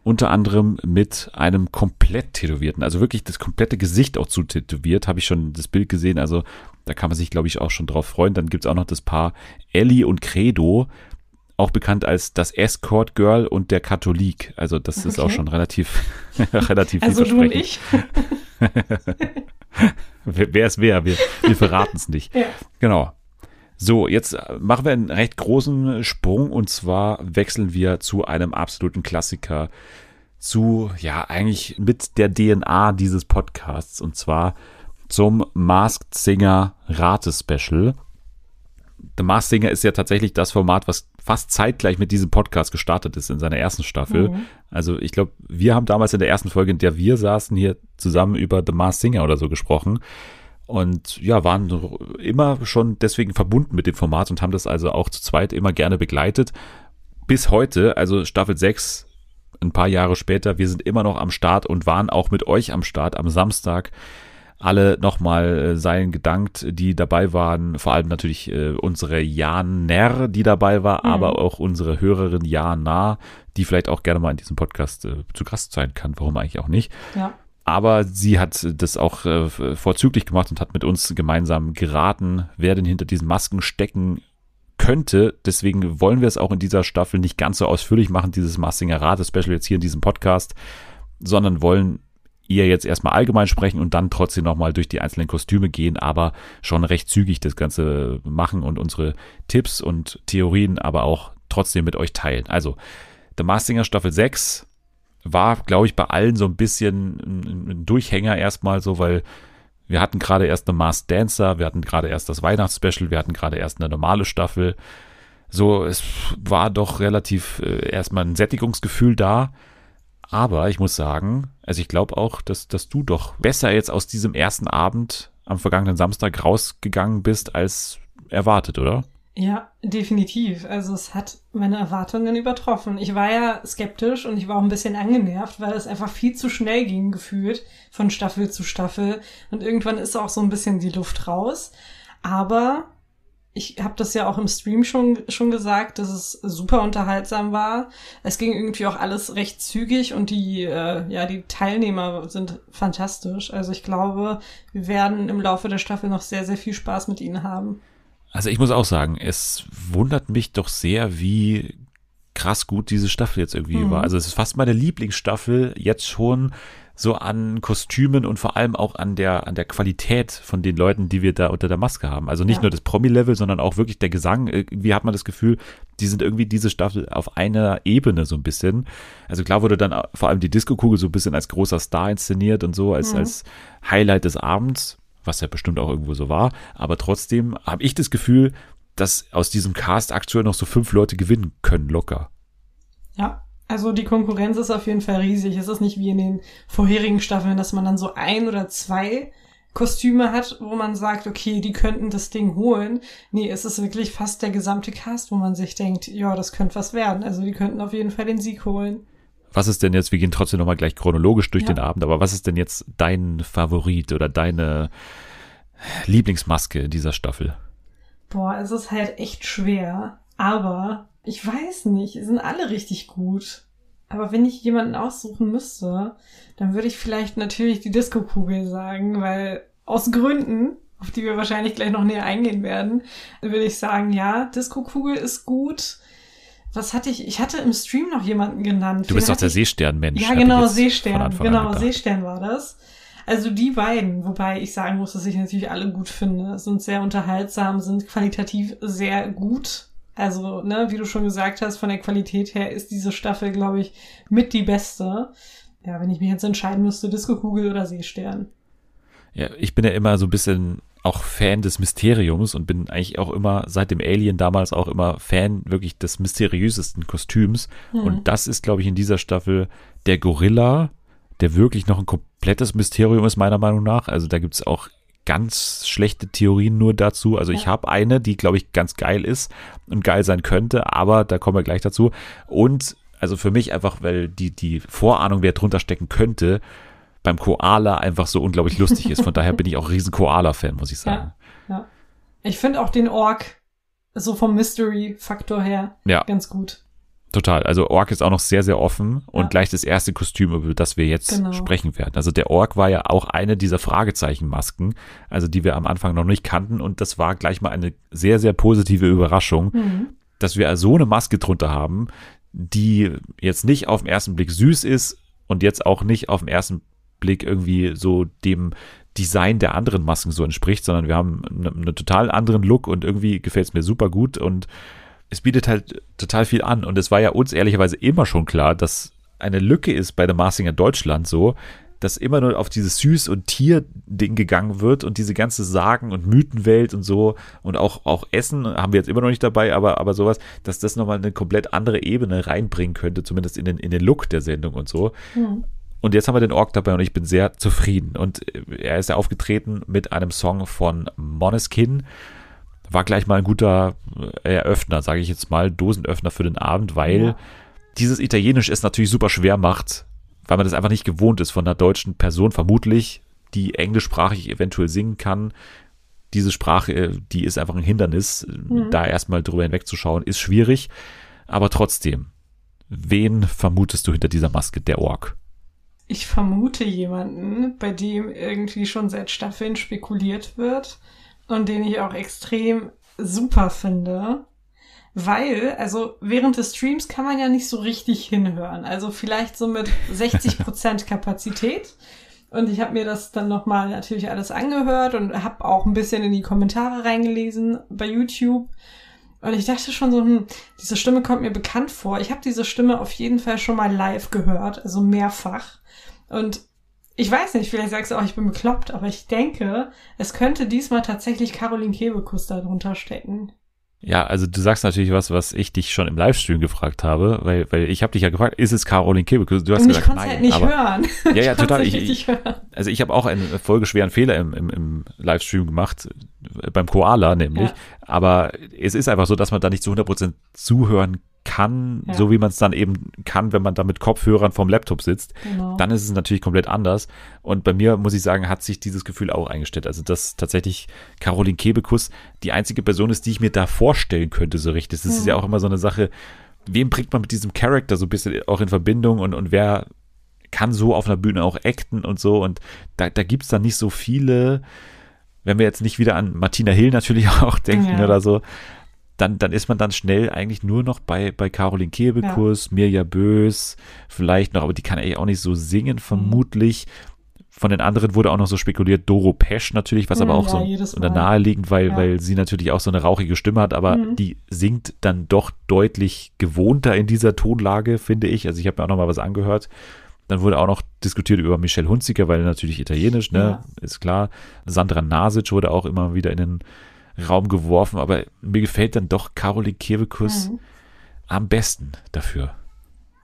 Unter anderem mit einem komplett tätowierten, also wirklich das komplette Gesicht auch zu tätowiert, habe ich schon das Bild gesehen, also da kann man sich, glaube ich, auch schon drauf freuen. Dann gibt es auch noch das Paar Ellie und Credo, auch bekannt als das Escort Girl und der Katholik. Also das okay. ist auch schon relativ, relativ Also du und ich. wer ist wer? Wir, wir verraten es nicht. Ja. Genau. So, jetzt machen wir einen recht großen Sprung und zwar wechseln wir zu einem absoluten Klassiker, zu, ja, eigentlich mit der DNA dieses Podcasts und zwar zum Masked Singer Rate-Special. The Masked Singer ist ja tatsächlich das Format, was fast zeitgleich mit diesem Podcast gestartet ist in seiner ersten Staffel. Mhm. Also ich glaube, wir haben damals in der ersten Folge, in der wir saßen, hier zusammen über The Masked Singer oder so gesprochen. Und ja, waren immer schon deswegen verbunden mit dem Format und haben das also auch zu zweit immer gerne begleitet. Bis heute, also Staffel 6, ein paar Jahre später, wir sind immer noch am Start und waren auch mit euch am Start am Samstag alle nochmal äh, seien gedankt, die dabei waren. Vor allem natürlich äh, unsere Janer, die dabei war, mhm. aber auch unsere Hörerin Jana, die vielleicht auch gerne mal in diesem Podcast äh, zu Gast sein kann. Warum eigentlich auch nicht? Ja. Aber sie hat das auch äh, vorzüglich gemacht und hat mit uns gemeinsam geraten, wer denn hinter diesen Masken stecken könnte. Deswegen wollen wir es auch in dieser Staffel nicht ganz so ausführlich machen, dieses Massinger Rate-Special jetzt hier in diesem Podcast, sondern wollen eher jetzt erstmal allgemein sprechen und dann trotzdem nochmal durch die einzelnen Kostüme gehen, aber schon recht zügig das Ganze machen und unsere Tipps und Theorien aber auch trotzdem mit euch teilen. Also, The Mastinger Staffel 6 war, glaube ich, bei allen so ein bisschen ein Durchhänger erstmal so, weil wir hatten gerade erst eine Masked Dancer, wir hatten gerade erst das Weihnachtsspecial, wir hatten gerade erst eine normale Staffel. So, es war doch relativ äh, erstmal ein Sättigungsgefühl da. Aber ich muss sagen, also ich glaube auch, dass, dass du doch besser jetzt aus diesem ersten Abend am vergangenen Samstag rausgegangen bist als erwartet, oder? Ja, definitiv. Also es hat meine Erwartungen übertroffen. Ich war ja skeptisch und ich war auch ein bisschen angenervt, weil es einfach viel zu schnell ging, gefühlt, von Staffel zu Staffel. Und irgendwann ist auch so ein bisschen die Luft raus. Aber ich habe das ja auch im Stream schon, schon gesagt, dass es super unterhaltsam war. Es ging irgendwie auch alles recht zügig und die, äh, ja, die Teilnehmer sind fantastisch. Also ich glaube, wir werden im Laufe der Staffel noch sehr, sehr viel Spaß mit ihnen haben. Also ich muss auch sagen, es wundert mich doch sehr, wie krass gut diese Staffel jetzt irgendwie mhm. war. Also es ist fast meine Lieblingsstaffel jetzt schon so an Kostümen und vor allem auch an der, an der Qualität von den Leuten, die wir da unter der Maske haben. Also nicht ja. nur das Promi-Level, sondern auch wirklich der Gesang. Irgendwie hat man das Gefühl, die sind irgendwie diese Staffel auf einer Ebene so ein bisschen. Also klar wurde dann vor allem die Disco-Kugel so ein bisschen als großer Star inszeniert und so, als, mhm. als Highlight des Abends, was ja bestimmt auch irgendwo so war. Aber trotzdem habe ich das Gefühl, dass aus diesem Cast aktuell noch so fünf Leute gewinnen können, locker. Ja, also die Konkurrenz ist auf jeden Fall riesig. Es ist nicht wie in den vorherigen Staffeln, dass man dann so ein oder zwei Kostüme hat, wo man sagt, okay, die könnten das Ding holen. Nee, es ist wirklich fast der gesamte Cast, wo man sich denkt, ja, das könnte was werden. Also die könnten auf jeden Fall den Sieg holen. Was ist denn jetzt, wir gehen trotzdem nochmal gleich chronologisch durch ja. den Abend, aber was ist denn jetzt dein Favorit oder deine Lieblingsmaske dieser Staffel? Boah, es ist halt echt schwer, aber ich weiß nicht, sind alle richtig gut. Aber wenn ich jemanden aussuchen müsste, dann würde ich vielleicht natürlich die Disco-Kugel sagen, weil aus Gründen, auf die wir wahrscheinlich gleich noch näher eingehen werden, würde ich sagen, ja, Disco-Kugel ist gut. Was hatte ich? Ich hatte im Stream noch jemanden genannt. Du bist doch der Seesternmensch. Ja, genau, Seestern. Genau. Seestern war das. Also die beiden, wobei ich sagen muss, dass ich natürlich alle gut finde, sind sehr unterhaltsam, sind qualitativ sehr gut. Also, ne, wie du schon gesagt hast, von der Qualität her ist diese Staffel, glaube ich, mit die beste. Ja, wenn ich mich jetzt entscheiden müsste, Disco-Kugel oder Seestern. Ja, ich bin ja immer so ein bisschen auch Fan des Mysteriums und bin eigentlich auch immer seit dem Alien damals auch immer Fan wirklich des mysteriösesten Kostüms. Hm. Und das ist, glaube ich, in dieser Staffel der Gorilla, der wirklich noch ein komplettes Mysterium ist, meiner Meinung nach. Also da gibt's auch ganz schlechte Theorien nur dazu. Also ich Ja. habe eine, die, glaube ich, ganz geil ist und geil sein könnte, aber da kommen wir gleich dazu. Und also für mich einfach, weil die, die Vorahnung, wer drunter stecken könnte, beim Koala einfach so unglaublich lustig ist. Von daher bin ich auch ein riesen Koala-Fan, muss ich sagen. Ja. Ich finde auch den Ork so vom Mystery-Faktor her Ja. ganz gut. Total. Also Ork ist auch noch sehr, sehr offen und Ja. gleich das erste Kostüm, über das wir jetzt Genau. sprechen werden. Also der Ork war ja auch eine dieser Fragezeichenmasken, also die wir am Anfang noch nicht kannten und das war gleich mal eine sehr, sehr positive Überraschung, Mhm. dass wir so eine Maske drunter haben, die jetzt nicht auf den ersten Blick süß ist und jetzt auch nicht auf den ersten Blick irgendwie so dem Design der anderen Masken so entspricht, sondern wir haben einen, einen total anderen Look und irgendwie gefällt es mir super gut und es bietet halt total viel an. Und es war ja uns ehrlicherweise immer schon klar, dass eine Lücke ist bei der Marsinger Deutschland so, dass immer nur auf dieses Süß- und Tier-Ding gegangen wird und diese ganze Sagen- und Mythenwelt und so und auch, auch Essen haben wir jetzt immer noch nicht dabei, aber, aber sowas, dass das nochmal eine komplett andere Ebene reinbringen könnte, zumindest in den, in den Look der Sendung und so. Mhm. Und jetzt haben wir den Ork dabei und ich bin sehr zufrieden. Und er ist ja aufgetreten mit einem Song von Moneskin. War gleich mal ein guter Eröffner, sage ich jetzt mal, Dosenöffner für den Abend, weil Ja. dieses Italienisch es natürlich super schwer macht, weil man das einfach nicht gewohnt ist von einer deutschen Person, vermutlich, die englischsprachig eventuell singen kann. Diese Sprache, äh, die ist einfach ein Hindernis. Da erstmal drüber hinwegzuschauen, ist schwierig. Aber trotzdem, wen vermutest du hinter dieser Maske? Der Ork. Ich vermute jemanden, bei dem irgendwie schon seit Staffeln spekuliert wird und den ich auch extrem super finde. Weil, also während des Streams kann man ja nicht so richtig hinhören. Also vielleicht so mit 60% Kapazität. Und ich habe mir das dann nochmal natürlich alles angehört und habe auch ein bisschen in die Kommentare reingelesen bei YouTube. Und ich dachte schon so, hm, diese Stimme kommt mir bekannt vor. Ich habe diese Stimme auf jeden Fall schon mal live gehört, also mehrfach. Und ich weiß nicht, vielleicht sagst du auch, ich bin bekloppt, aber ich denke, es könnte diesmal tatsächlich Caroline Kebekus da drunter stecken. Ja, also du sagst natürlich was, was ich dich schon im Livestream gefragt habe, weil, weil ich habe dich ja gefragt, ist es Caroline Kebekus? Du hast ich gesagt, nein. halt nicht aber, hören. Ja, ja, Ich total. nicht Ich, richtig hören. Also ich habe auch einen folgeschweren Fehler im, im, im Livestream gemacht, beim Koala nämlich. Ja. Aber es ist einfach so, dass man da nicht zu 100% zuhören kann, Ja. so wie man es dann eben kann, wenn man da mit Kopfhörern vom Laptop sitzt. Genau. Dann ist es natürlich komplett anders. Und bei mir, muss ich sagen, hat sich dieses Gefühl auch eingestellt. Also, dass tatsächlich Caroline Kebekus die einzige Person ist, die ich mir da vorstellen könnte, so richtig. Das ist Mhm. ja auch immer so eine Sache, wem bringt man mit diesem Charakter so ein bisschen auch in Verbindung und, und wer kann so auf einer Bühne auch acten und so. Und da, da gibt's dann nicht so viele, wenn wir jetzt nicht wieder an Martina Hill natürlich auch denken Ja. oder so, dann, dann ist man dann schnell eigentlich nur noch bei, bei Caroline Kebekus, Mirja Bös, vielleicht noch, aber die kann eigentlich auch nicht so singen, vermutlich. Von den anderen wurde auch noch so spekuliert, Doro Pesch natürlich, was aber Hm, auch ja, so oder naheliegend, weil, Ja. weil sie natürlich auch so eine rauchige Stimme hat, aber Mhm. die singt dann doch deutlich gewohnter in dieser Tonlage, finde ich. Also ich habe mir auch noch mal was angehört. Dann wurde auch noch diskutiert über Michelle Hunziker, weil natürlich italienisch, ne, Ja. ist klar. Sandra Nasic wurde auch immer wieder in den Raum geworfen, aber mir gefällt dann doch Caroline Kebekus Mhm. am besten dafür.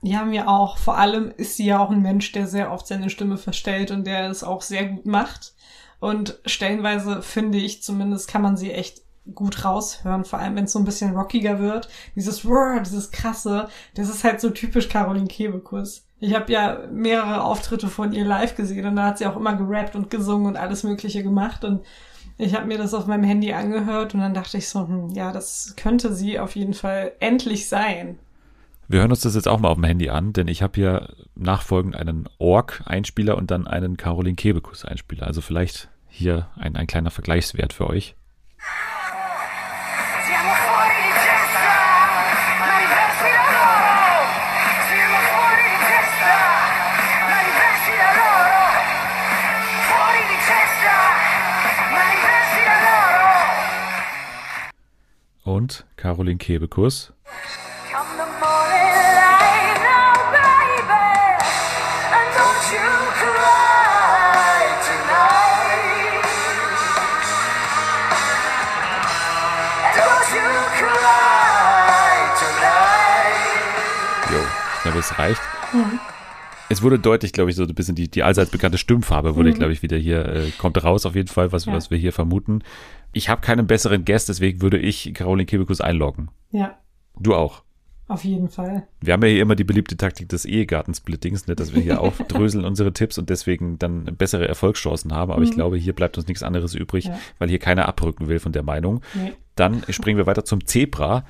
Ja, mir auch. Vor allem ist sie ja auch ein Mensch, der sehr oft seine Stimme verstellt und der es auch sehr gut macht. Und stellenweise finde ich zumindest, kann man sie echt gut raushören, vor allem wenn es so ein bisschen rockiger wird. Dieses Roar, dieses krasse, das ist halt so typisch Caroline Kebekus. Ich habe ja mehrere Auftritte von ihr live gesehen und da hat sie auch immer gerappt und gesungen und alles Mögliche gemacht und ich habe mir das auf meinem Handy angehört und dann dachte ich so, hm, ja, das könnte sie auf jeden Fall endlich sein. Wir hören uns das jetzt auch mal auf dem Handy an, denn ich habe hier nachfolgend einen Org-Einspieler und dann einen Caroline Kebekus-Einspieler. Also vielleicht hier ein, ein kleiner Vergleichswert für euch. Und Caroline Kebekus. Jo, ich glaube, es reicht. Mhm. Es wurde deutlich, glaube ich, so ein bisschen die, die allseits bekannte Stimmfarbe wurde, mhm. glaube ich, wieder hier, äh, kommt raus auf jeden Fall, was, ja. was wir hier vermuten. Ich habe keinen besseren Guest, deswegen würde ich Caroline Kebekus einloggen. Ja. Du auch. Auf jeden Fall. Wir haben ja hier immer die beliebte Taktik des Ehegattensplittings, ne, dass wir hier aufdröseln unsere Tipps und deswegen dann bessere Erfolgschancen haben. Aber mhm. ich glaube, hier bleibt uns nichts anderes übrig, ja. weil hier keiner abrücken will von der Meinung. Nee. Dann springen wir weiter zum Zebra,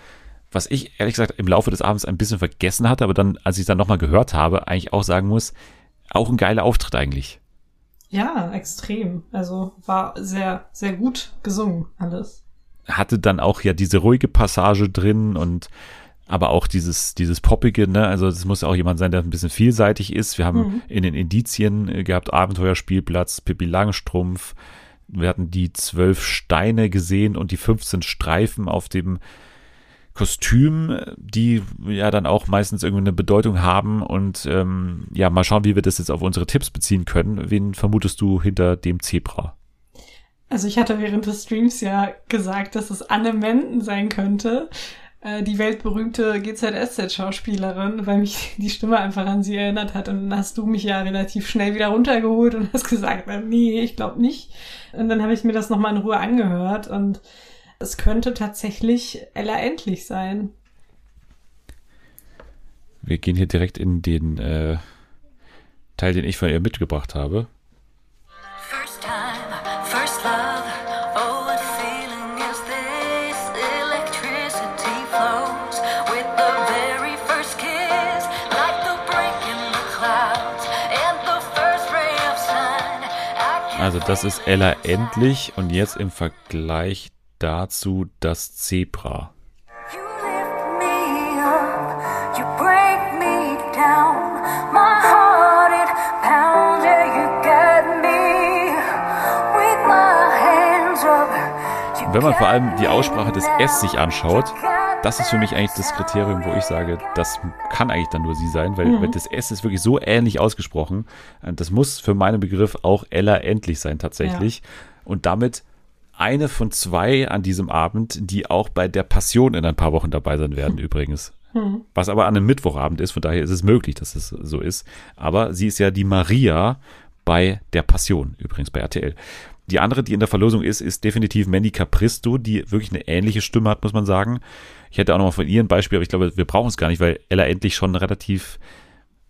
was ich ehrlich gesagt im Laufe des Abends ein bisschen vergessen hatte, aber dann, als ich es dann nochmal gehört habe, eigentlich auch sagen muss, auch ein geiler Auftritt eigentlich. Ja, extrem. Also war sehr, sehr gut gesungen alles. Hatte dann auch ja diese ruhige Passage drin und aber auch dieses, dieses Poppige, ne? Also es muss auch jemand sein, der ein bisschen vielseitig ist. Wir haben mhm. in den Indizien äh, gehabt, Abenteuerspielplatz, Pippi Langstrumpf. Wir hatten die zwölf Steine gesehen und die 15 Streifen auf dem Kostüm, die ja dann auch meistens irgendwie eine Bedeutung haben. Und ähm, ja, mal schauen, wie wir das jetzt auf unsere Tipps beziehen können. Wen vermutest du hinter dem Zebra? Also ich hatte während des Streams ja gesagt, dass es Anne Menden sein könnte. Äh, die weltberühmte GZSZ-Schauspielerin, weil mich die Stimme einfach an sie erinnert hat. Und dann hast du mich ja relativ schnell wieder runtergeholt und hast gesagt, nee, ich glaube nicht. Und dann habe ich mir das nochmal in Ruhe angehört und es könnte tatsächlich Ella Endlich sein. Wir gehen hier direkt in den äh, Teil, den ich von ihr mitgebracht habe. Also das ist Ella endlich und jetzt im Vergleich dazu das Zebra. Wenn man vor allem die Aussprache des S sich anschaut, das ist für mich eigentlich das Kriterium, wo ich sage, das kann eigentlich dann nur sie sein, weil, mhm. weil das S ist wirklich so ähnlich ausgesprochen. Das muss für meinen Begriff auch Ella endlich sein tatsächlich. Ja. Und damit eine von zwei an diesem Abend, die auch bei der Passion in ein paar Wochen dabei sein werden mhm. übrigens. Mhm. Was aber an einem Mittwochabend ist, von daher ist es möglich, dass es so ist. Aber sie ist ja die Maria bei der Passion, übrigens bei RTL. Die andere, die in der Verlosung ist, ist definitiv Mandy Capristo, die wirklich eine ähnliche Stimme hat, muss man sagen. Ich hätte auch noch mal von ihr ein Beispiel, aber ich glaube, wir brauchen es gar nicht, weil Ella endlich schon relativ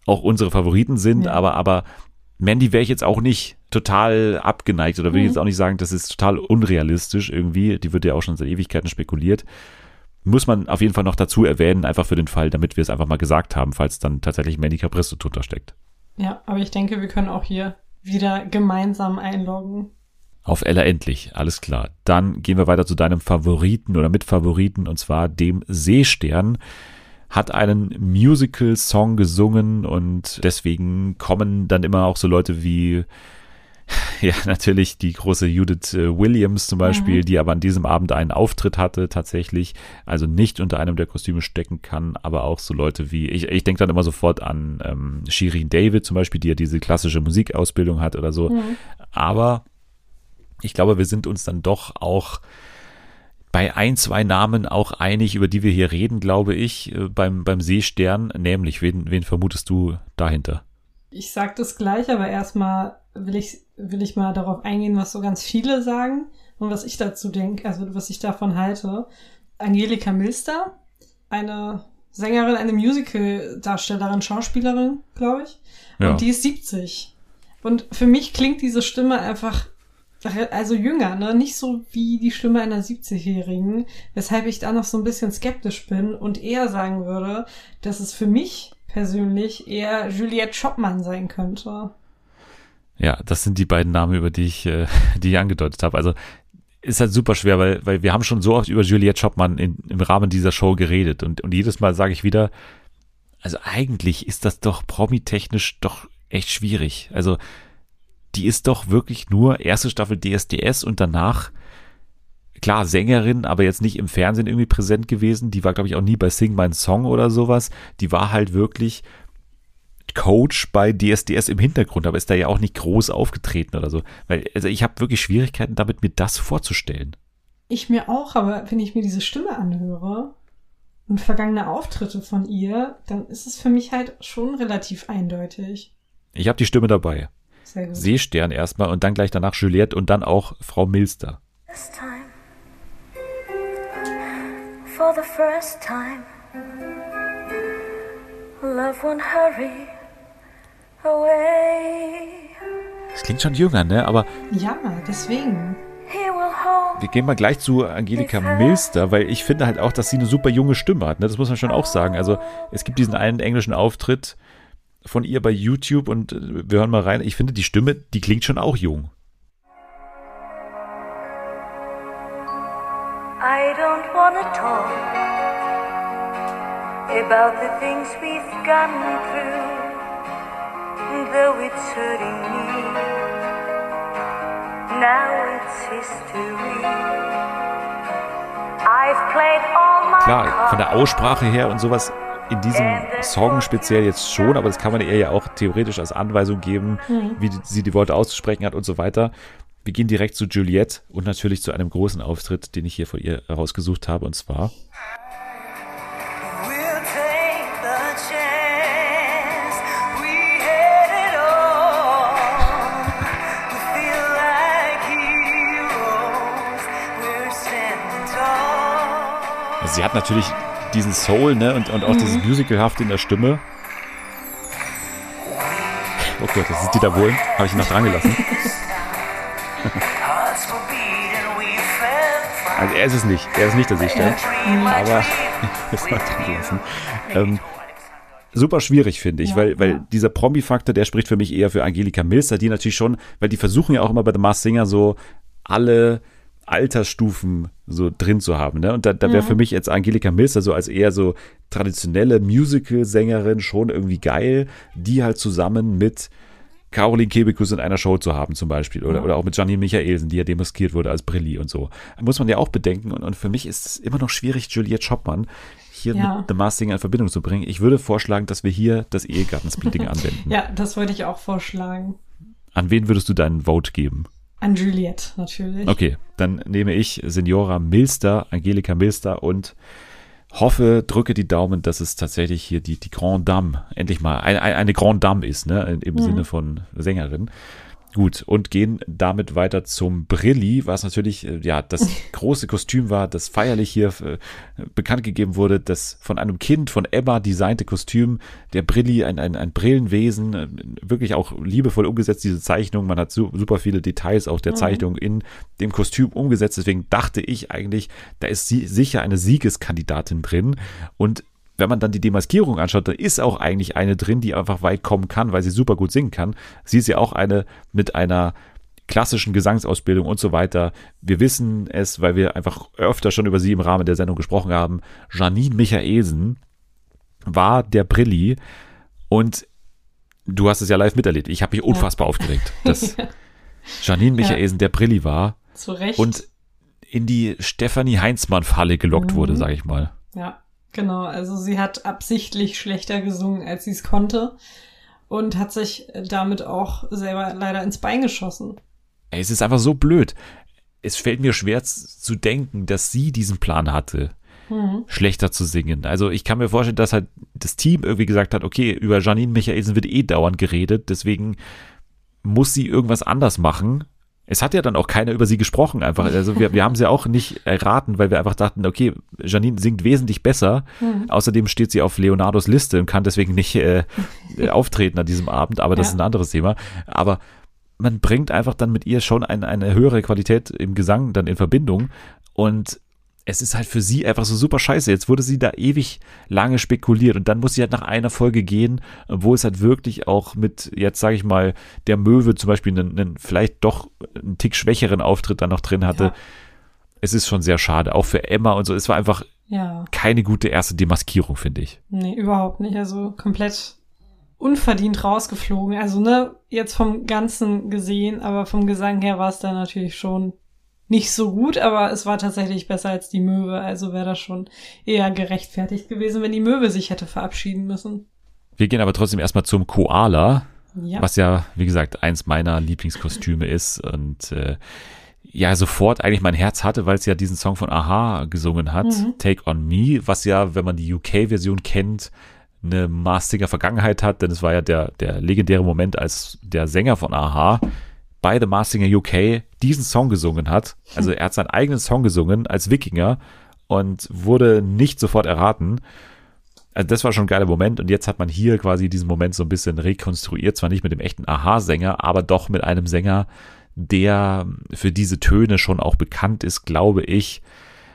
auch unsere Favoriten sind, ja. aber, aber Mandy wäre ich jetzt auch nicht total abgeneigt oder will mhm. jetzt auch nicht sagen, das ist total unrealistisch irgendwie. Die wird ja auch schon seit Ewigkeiten spekuliert. Muss man auf jeden Fall noch dazu erwähnen, einfach für den Fall, damit wir es einfach mal gesagt haben, falls dann tatsächlich Mandy Capristo drunter steckt. Ja, aber ich denke, wir können auch hier wieder gemeinsam einloggen. Auf Ella endlich, alles klar. Dann gehen wir weiter zu deinem Favoriten oder Mitfavoriten und zwar dem Seestern. Hat einen Musical-Song gesungen und deswegen kommen dann immer auch so Leute wie ja, natürlich die große Judith äh, Williams zum Beispiel, mhm. die aber an diesem Abend einen Auftritt hatte tatsächlich, also nicht unter einem der Kostüme stecken kann, aber auch so Leute wie, ich, ich denke dann immer sofort an ähm, Shirin David zum Beispiel, die ja diese klassische Musikausbildung hat oder so, mhm. aber ich glaube, wir sind uns dann doch auch bei ein, zwei Namen auch einig, über die wir hier reden, glaube ich, äh, beim, beim Seestern, nämlich, wen, wen vermutest du dahinter? Ich sag das gleich, aber erstmal will ich, will ich mal darauf eingehen, was so ganz viele sagen und was ich dazu denke, also was ich davon halte. Angelika Milster, eine Sängerin, eine Musical-Darstellerin, Schauspielerin, glaube ich. Und ja. die ist 70. Und für mich klingt diese Stimme einfach also jünger, ne? Nicht so wie die Stimme einer 70-Jährigen, weshalb ich da noch so ein bisschen skeptisch bin und eher sagen würde, dass es für mich persönlich eher Juliette Schoppmann sein könnte. Ja, das sind die beiden Namen, über die ich, äh, die ich angedeutet habe. Also ist halt super schwer, weil, weil wir haben schon so oft über Juliette Schoppmann in, im Rahmen dieser Show geredet und, und jedes Mal sage ich wieder, also eigentlich ist das doch promi-technisch doch echt schwierig. Also die ist doch wirklich nur erste Staffel DSDS und danach klar Sängerin, aber jetzt nicht im Fernsehen irgendwie präsent gewesen. Die war glaube ich auch nie bei Sing My Song oder sowas. Die war halt wirklich Coach bei DSDS im Hintergrund, aber ist da ja auch nicht groß aufgetreten oder so. Weil also ich habe wirklich Schwierigkeiten damit, mir das vorzustellen. Ich mir auch, aber wenn ich mir diese Stimme anhöre und vergangene Auftritte von ihr, dann ist es für mich halt schon relativ eindeutig. Ich habe die Stimme dabei. Sehr gut. Seestern erstmal und dann gleich danach Juliette und dann auch Frau Milster. This time, for the first time, love won't hurry. Das klingt schon jünger, ne? Aber Ja, deswegen. Wir gehen mal gleich zu Angelika Milster, weil ich finde halt auch, dass sie eine super junge Stimme hat. Ne? Das muss man schon auch sagen. Also es gibt diesen einen englischen Auftritt von ihr bei YouTube und äh, wir hören mal rein. Ich finde, die Stimme, die klingt schon auch jung. I don't wanna talk about the things we've gone through, though it's hurting me. Now it's history. I've played all my Klar, von der cards. Aussprache her und sowas in diesem Song speziell jetzt schon, aber das kann man ihr ja auch theoretisch als Anweisung geben, wie die- sie die Worte auszusprechen hat und so weiter. Wir gehen direkt zu Juliette und natürlich zu einem großen Auftritt, den ich hier von ihr herausgesucht habe, und zwar Also sie hat natürlich diesen Soul, ne, und, und auch dieses Musicalhafte in der Stimme. Oh Gott, das ist Dieter Bohlen. Habe ich ihn noch dran gelassen. Hearts were beating, we felt fine. Also er ist es nicht. Er ist nicht der my Aber das mal dran gelassen. Ähm, super schwierig, finde ich, Ja, weil, weil ja. dieser Promi-Faktor, der spricht für mich eher für Angelika Milster, die natürlich schon, weil die versuchen ja auch immer bei The Masked Singer so alle Altersstufen so drin zu haben. Ne? Und da, da wäre für mich jetzt Angelika Milster so als eher so traditionelle Musical-Sängerin schon irgendwie geil, die halt zusammen mit Caroline Kebekus in einer Show zu haben zum Beispiel oder, oder auch mit Janine Michaelsen, die ja demaskiert wurde als Brilli und so. Muss man ja auch bedenken und, und für mich ist es immer noch schwierig, Juliette Schoppmann hier Ja. mit The Masked Singer in Verbindung zu bringen. Ich würde vorschlagen, dass wir hier das Ehegattensplitting anwenden. Ja, das wollte ich auch vorschlagen. An wen würdest du deinen Vote geben? An Juliette natürlich. Okay, dann nehme ich Senora Milster, Angelika Milster und hoffe, drücke die Daumen, dass es tatsächlich hier die, die Grand Dame, endlich mal eine, eine Grand Dame ist, ne, im Sinne von Sängerin. Gut, und gehen damit weiter zum Brilli, was natürlich äh, ja das große Kostüm war, das feierlich hier äh, bekannt gegeben wurde, das von einem Kind von Emma designte Kostüm, der Brilli, ein, ein, ein Brillenwesen, äh, wirklich auch liebevoll umgesetzt, diese Zeichnung. Man hat su super viele Details auch der Zeichnung in dem Kostüm umgesetzt. Deswegen dachte ich eigentlich, da ist sie sicher eine Siegeskandidatin drin. Und wenn man dann die Demaskierung anschaut, dann ist auch eigentlich eine drin, die einfach weit kommen kann, weil sie super gut singen kann. Sie ist ja auch eine mit einer klassischen Gesangsausbildung und so weiter. Wir wissen es, weil wir einfach öfter schon über sie im Rahmen der Sendung gesprochen haben. Janine Michaelsen war der Brilli und du hast es ja live miterlebt. Ich habe mich unfassbar aufgeregt, dass Janine Michaelsen der Brilli war Zu Recht. und in die Stefanie Heinzmann-Falle gelockt wurde, sage ich mal. Ja, genau. Also sie hat absichtlich schlechter gesungen, als sie es konnte. Und hat sich damit auch selber leider ins Bein geschossen. Es ist einfach so blöd. Es fällt mir schwer zu denken, dass sie diesen Plan hatte, schlechter zu singen. Also ich kann mir vorstellen, dass halt das Team irgendwie gesagt hat, okay, über Janine Michaelsen wird eh dauernd geredet, deswegen muss sie irgendwas anders machen. Es hat ja dann auch keiner über sie gesprochen einfach. Also wir, wir haben sie auch nicht erraten, weil wir einfach dachten, okay, Janine singt wesentlich besser. Außerdem steht sie auf Leonardos Liste und kann deswegen nicht äh, auftreten an diesem Abend, aber das Ja. ist ein anderes Thema. Aber man bringt einfach dann mit ihr schon ein, eine höhere Qualität im Gesang dann in Verbindung und es ist halt für sie einfach so super scheiße. Jetzt wurde sie da ewig lange spekuliert und dann muss sie halt nach einer Folge gehen, wo es halt wirklich auch mit, jetzt sage ich mal, der Möwe zum Beispiel einen, einen vielleicht doch einen Tick schwächeren Auftritt dann noch drin hatte. Ja. Es ist schon sehr schade, auch für Emma und so. Es war einfach Ja. keine gute erste Demaskierung, finde ich. Nee, überhaupt nicht. Also komplett unverdient rausgeflogen. Also, ne, jetzt vom Ganzen gesehen, aber vom Gesang her war es dann natürlich schon nicht so gut, aber es war tatsächlich besser als die Möwe. Also wäre das schon eher gerechtfertigt gewesen, wenn die Möwe sich hätte verabschieden müssen. Wir gehen aber trotzdem erstmal zum Koala, Ja. was ja, wie gesagt, eins meiner Lieblingskostüme ist und äh, ja, sofort eigentlich mein Herz hatte, weil es ja diesen Song von Aha gesungen hat, Mhm. Take On Me, was ja, wenn man die UK-Version kennt, eine maßiger Vergangenheit hat, denn es war ja der, der legendäre Moment, als der Sänger von Aha bei The Masked Singer UK diesen Song gesungen hat. Also er hat seinen eigenen Song gesungen als Wikinger und wurde nicht sofort erraten. Also das war schon ein geiler Moment und jetzt hat man hier quasi diesen Moment so ein bisschen rekonstruiert, zwar nicht mit dem echten Aha-Sänger, aber doch mit einem Sänger, der für diese Töne schon auch bekannt ist, glaube ich.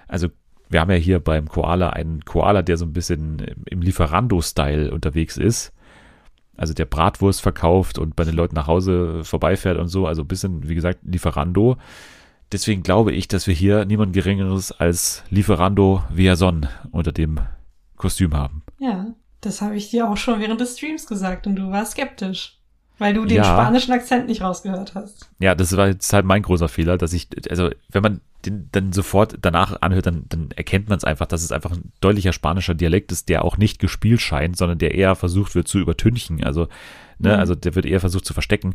Also wir haben ja hier beim Koala einen Koala, der so ein bisschen im Lieferando-Style unterwegs ist. Also der Bratwurst verkauft und bei den Leuten nach Hause vorbeifährt und so. Also ein bisschen, wie gesagt, Lieferando. Deswegen glaube ich, dass wir hier niemand Geringeres als Lieferando Viason unter dem Kostüm haben. Ja, das habe ich dir auch schon während des Streams gesagt und du warst skeptisch. Weil du den Ja. spanischen Akzent nicht rausgehört hast. Ja, das war jetzt halt mein großer Fehler, dass ich, also wenn man dann sofort danach anhört, dann, dann erkennt man es einfach, dass es einfach ein deutlicher spanischer Dialekt ist, der auch nicht gespielt scheint, sondern der eher versucht wird zu übertünchen. Also, ne, Mhm. also der wird eher versucht zu verstecken.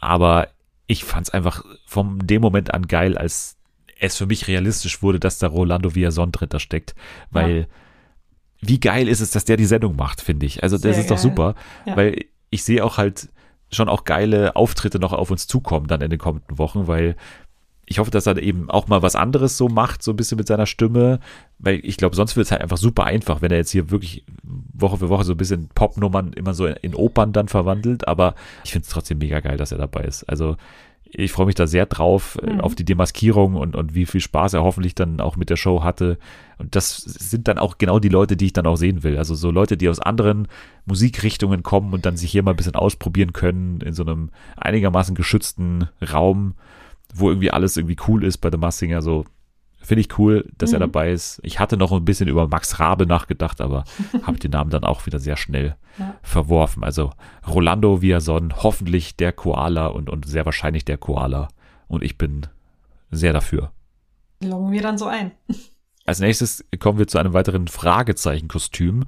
Aber ich fand es einfach von dem Moment an geil, als es für mich realistisch wurde, dass da Rolando Villazon dritter steckt, weil wie geil ist es, dass der die Sendung macht, finde ich. Also das Sehr ist doch geil. super, Ja. weil ich sehe auch halt schon auch geile Auftritte noch auf uns zukommen dann in den kommenden Wochen, weil ich hoffe, dass er eben auch mal was anderes so macht, so ein bisschen mit seiner Stimme, weil ich glaube, sonst wird es halt einfach super einfach, wenn er jetzt hier wirklich Woche für Woche so ein bisschen Popnummern immer so in, in Opern dann verwandelt, aber ich finde es trotzdem mega geil, dass er dabei ist. Also ich freue mich da sehr drauf, äh, Mhm. auf die Demaskierung und, und wie viel Spaß er hoffentlich dann auch mit der Show hatte. Und das sind dann auch genau die Leute, die ich dann auch sehen will. Also so Leute, die aus anderen Musikrichtungen kommen und dann sich hier mal ein bisschen ausprobieren können in so einem einigermaßen geschützten Raum, wo irgendwie alles irgendwie cool ist bei The Masked Singer. So finde ich cool, dass er Mhm. dabei ist. Ich hatte noch ein bisschen über Max Rabe nachgedacht, aber habe den Namen dann auch wieder sehr schnell Ja. verworfen. Also Rolando Viason, hoffentlich der Koala und, und sehr wahrscheinlich der Koala. Und ich bin sehr dafür. Loggen wir dann so ein. Als nächstes kommen wir zu einem weiteren Fragezeichenkostüm,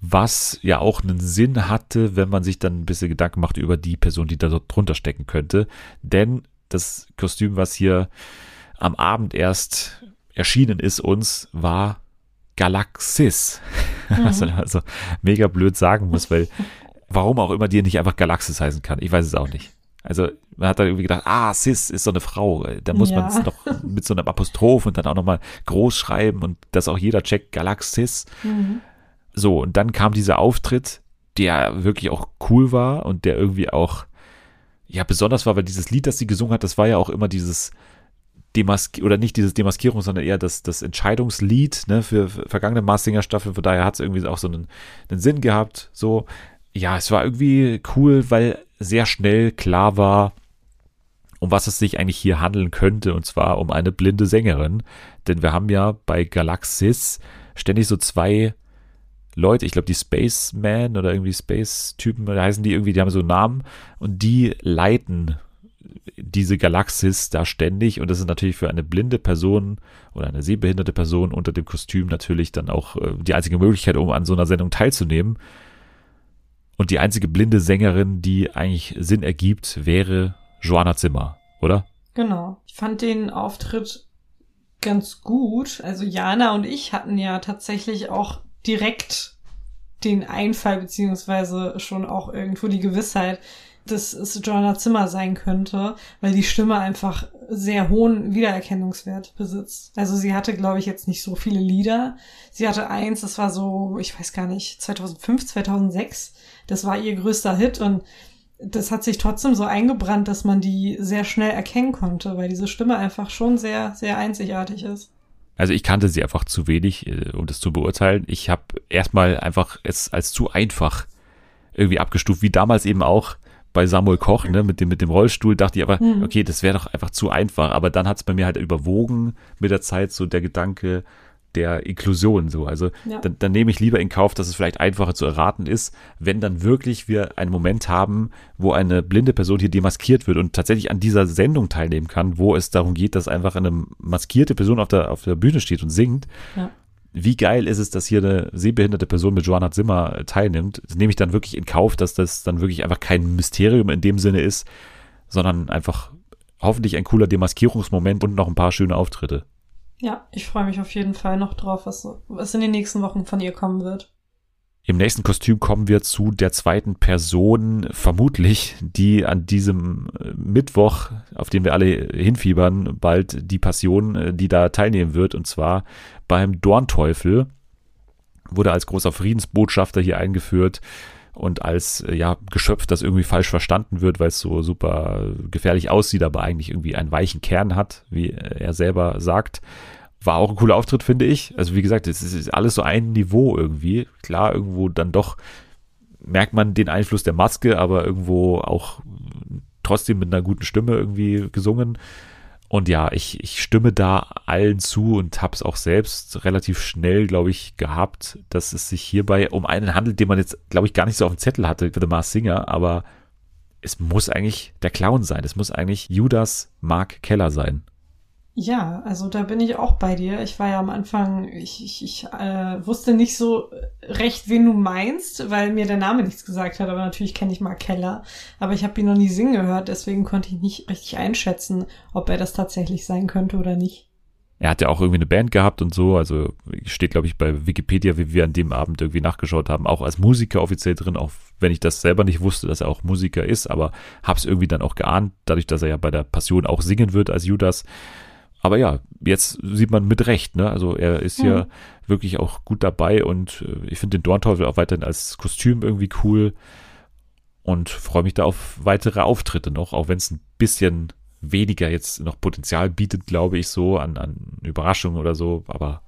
was ja auch einen Sinn hatte, wenn man sich dann ein bisschen Gedanken macht über die Person, die da drunter stecken könnte. Denn das Kostüm, was hier am Abend erst erschienen ist uns, war Galaxis. Was man also mega blöd sagen muss, weil warum auch immer die nicht einfach Galaxis heißen kann. Ich weiß es auch nicht. Also man hat da irgendwie gedacht, ah, Sis ist so eine Frau. Da muss man es Ja. noch mit so einem Apostroph und dann auch nochmal groß schreiben und dass auch jeder checkt, Galaxis. Mhm. So, und dann kam dieser Auftritt, der wirklich auch cool war und der irgendwie auch, ja, besonders war, weil dieses Lied, das sie gesungen hat, das war ja auch immer dieses Demask oder nicht dieses Demaskierung, sondern eher das, das Entscheidungslied, ne, für, für vergangene Marsinger Staffeln, von daher hat es irgendwie auch so einen, einen Sinn gehabt, so. Ja, es war irgendwie cool, weil sehr schnell klar war, um was es sich eigentlich hier handeln könnte, und zwar um eine blinde Sängerin. Denn wir haben ja bei Galaxis ständig so zwei Leute, ich glaube die Spaceman oder irgendwie Space-Typen, da heißen die irgendwie, die haben so Namen und die leiten diese Galaxis da ständig und das ist natürlich für eine blinde Person oder eine sehbehinderte Person unter dem Kostüm natürlich dann auch äh, die einzige Möglichkeit, um an so einer Sendung teilzunehmen. Und die einzige blinde Sängerin, die eigentlich Sinn ergibt, wäre Joanna Zimmer, oder? Genau. Ich fand den Auftritt ganz gut. Also Jana und ich hatten ja tatsächlich auch direkt den Einfall, beziehungsweise schon auch irgendwo die Gewissheit, dass es Joanna Zimmer sein könnte, weil die Stimme einfach sehr hohen Wiedererkennungswert besitzt. Also sie hatte, glaube ich, jetzt nicht so viele Lieder. Sie hatte eins, das war so, ich weiß gar nicht, 2005, 2006. Das war ihr größter Hit und das hat sich trotzdem so eingebrannt, dass man die sehr schnell erkennen konnte, weil diese Stimme einfach schon sehr, sehr einzigartig ist. Also ich kannte sie einfach zu wenig, äh, um das zu beurteilen. Ich habe erstmal einfach es als zu einfach irgendwie abgestuft, wie damals eben auch bei Samuel Koch, ne, mit dem, mit dem Rollstuhl, dachte ich aber, Mhm. okay, das wäre doch einfach zu einfach. Aber dann hat es bei mir halt überwogen mit der Zeit so der Gedanke der Inklusion so. Also Ja. dann, dann nehme ich lieber in Kauf, dass es vielleicht einfacher zu erraten ist, wenn dann wirklich wir einen Moment haben, wo eine blinde Person hier demaskiert wird und tatsächlich an dieser Sendung teilnehmen kann, wo es darum geht, dass einfach eine maskierte Person auf der, auf der Bühne steht und singt. Ja. Wie geil ist es, dass hier eine sehbehinderte Person mit Joanna Zimmer äh, teilnimmt? Das nehme ich dann wirklich in Kauf, dass das dann wirklich einfach kein Mysterium in dem Sinne ist, sondern einfach hoffentlich ein cooler Demaskierungsmoment und noch ein paar schöne Auftritte. Ja, ich freue mich auf jeden Fall noch drauf, was, was in den nächsten Wochen von ihr kommen wird. Im nächsten Kostüm kommen wir zu der zweiten Person, vermutlich, die an diesem äh, Mittwoch, auf den wir alle hinfiebern, bald die Passion, äh, die da teilnehmen wird, und zwar beim Dornteufel, wurde als großer Friedensbotschafter hier eingeführt und als äh, ja Geschöpf, das irgendwie falsch verstanden wird, weil es so super gefährlich aussieht, aber eigentlich irgendwie einen weichen Kern hat, wie äh, er selber sagt. War auch ein cooler Auftritt, finde ich. Also wie gesagt, es ist alles so ein Niveau irgendwie. Klar, irgendwo dann doch merkt man den Einfluss der Maske, aber irgendwo auch trotzdem mit einer guten Stimme irgendwie gesungen. Und ja, ich, ich stimme da allen zu und habe es auch selbst relativ schnell, glaube ich, gehabt, dass es sich hierbei um einen handelt, den man jetzt, glaube ich, gar nicht so auf dem Zettel hatte für The Mars Singer, aber es muss eigentlich der Clown sein. Es muss eigentlich Judas Mark Keller sein. Ja, also da bin ich auch bei dir. Ich war ja am Anfang, ich, ich, ich äh, wusste nicht so recht, wen du meinst, weil mir der Name nichts gesagt hat. Aber natürlich kenne ich Mark Keller. Aber ich habe ihn noch nie singen gehört, deswegen konnte ich nicht richtig einschätzen, ob er das tatsächlich sein könnte oder nicht. Er hat ja auch irgendwie eine Band gehabt und so, also steht, glaube ich, bei Wikipedia, wie wir an dem Abend irgendwie nachgeschaut haben, auch als Musiker offiziell drin, auch wenn ich das selber nicht wusste, dass er auch Musiker ist, aber hab's irgendwie dann auch geahnt, dadurch, dass er ja bei der Passion auch singen wird als Judas. Aber ja, jetzt sieht man mit Recht, ne? Also er ist hier Mhm. wirklich auch gut dabei und äh, ich finde den Dornteufel auch weiterhin als Kostüm irgendwie cool und freue mich da auf weitere Auftritte noch, auch wenn es ein bisschen weniger jetzt noch Potenzial bietet, glaube ich, so an, an Überraschungen oder so, aber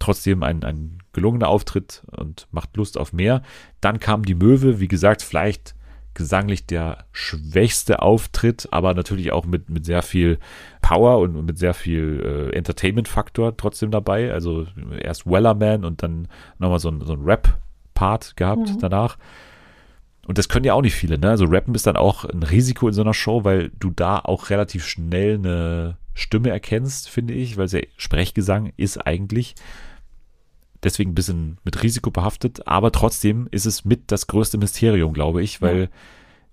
trotzdem ein, ein gelungener Auftritt und macht Lust auf mehr. Dann kam die Möwe, wie gesagt, vielleicht gesanglich der schwächste Auftritt, aber natürlich auch mit, mit sehr viel Power und mit sehr viel äh, Entertainment-Faktor trotzdem dabei. Also erst Wellerman und dann nochmal so ein, so ein Rap-Part gehabt Mhm. danach. Und das können ja auch nicht viele, ne? Also Rappen ist dann auch ein Risiko in so einer Show, weil du da auch relativ schnell eine Stimme erkennst, finde ich, weil der Sprechgesang ist eigentlich deswegen ein bisschen mit Risiko behaftet, aber trotzdem ist es mit das größte Mysterium, glaube ich, weil Ja.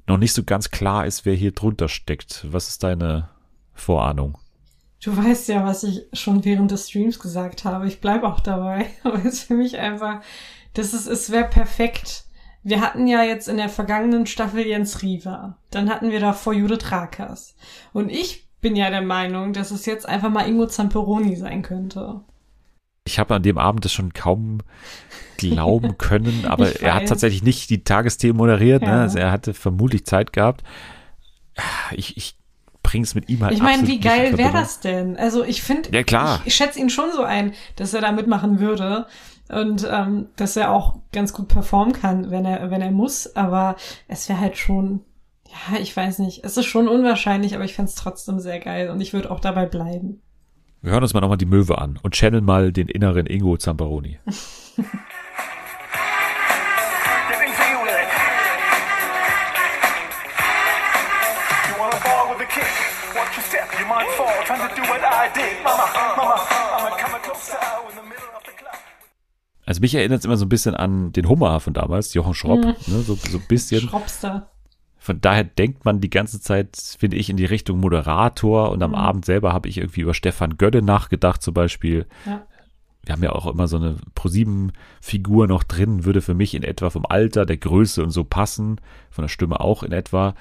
noch nicht so ganz klar ist, wer hier drunter steckt. Was ist deine Vorahnung? Du weißt ja, was ich schon während des Streams gesagt habe. Ich bleibe auch dabei. Aber es ist für mich einfach, das ist, es wäre perfekt. Wir hatten ja jetzt in der vergangenen Staffel Jens Riva. Dann hatten wir davor Judith Rakers. Und ich bin ja der Meinung, dass es jetzt einfach mal Ingo Zamperoni sein könnte. Ich habe an dem Abend das schon kaum glauben können, aber Ich er hat weiß. tatsächlich nicht die Tagesthemen moderiert, ne? Ja. also er hatte vermutlich Zeit gehabt. Ich, ich bring's mit ihm halt Ich meine, wie geil wäre das denn? Also ich finde, Ja, klar. ich, ich schätze ihn schon so ein, dass er da mitmachen würde und ähm, dass er auch ganz gut performen kann, wenn er wenn er muss. Aber es wäre halt schon, ja, ich weiß nicht, es ist schon unwahrscheinlich, aber ich fände es trotzdem sehr geil und ich würde auch dabei bleiben. Wir hören uns mal nochmal die Möwe an und channeln mal den inneren Ingo Zamperoni. Also mich erinnert es immer so ein bisschen an den Hummer von damals, Jochen Schropp, ne? so, so ein bisschen. Schropster. Von daher denkt man die ganze Zeit, finde ich, in die Richtung Moderator und am Mhm. Abend selber habe ich irgendwie über Stefan Gödde nachgedacht zum Beispiel. Ja. Wir haben ja auch immer so eine ProSieben-Figur noch drin, würde für mich in etwa vom Alter, der Größe und so passen, von der Stimme auch in etwa.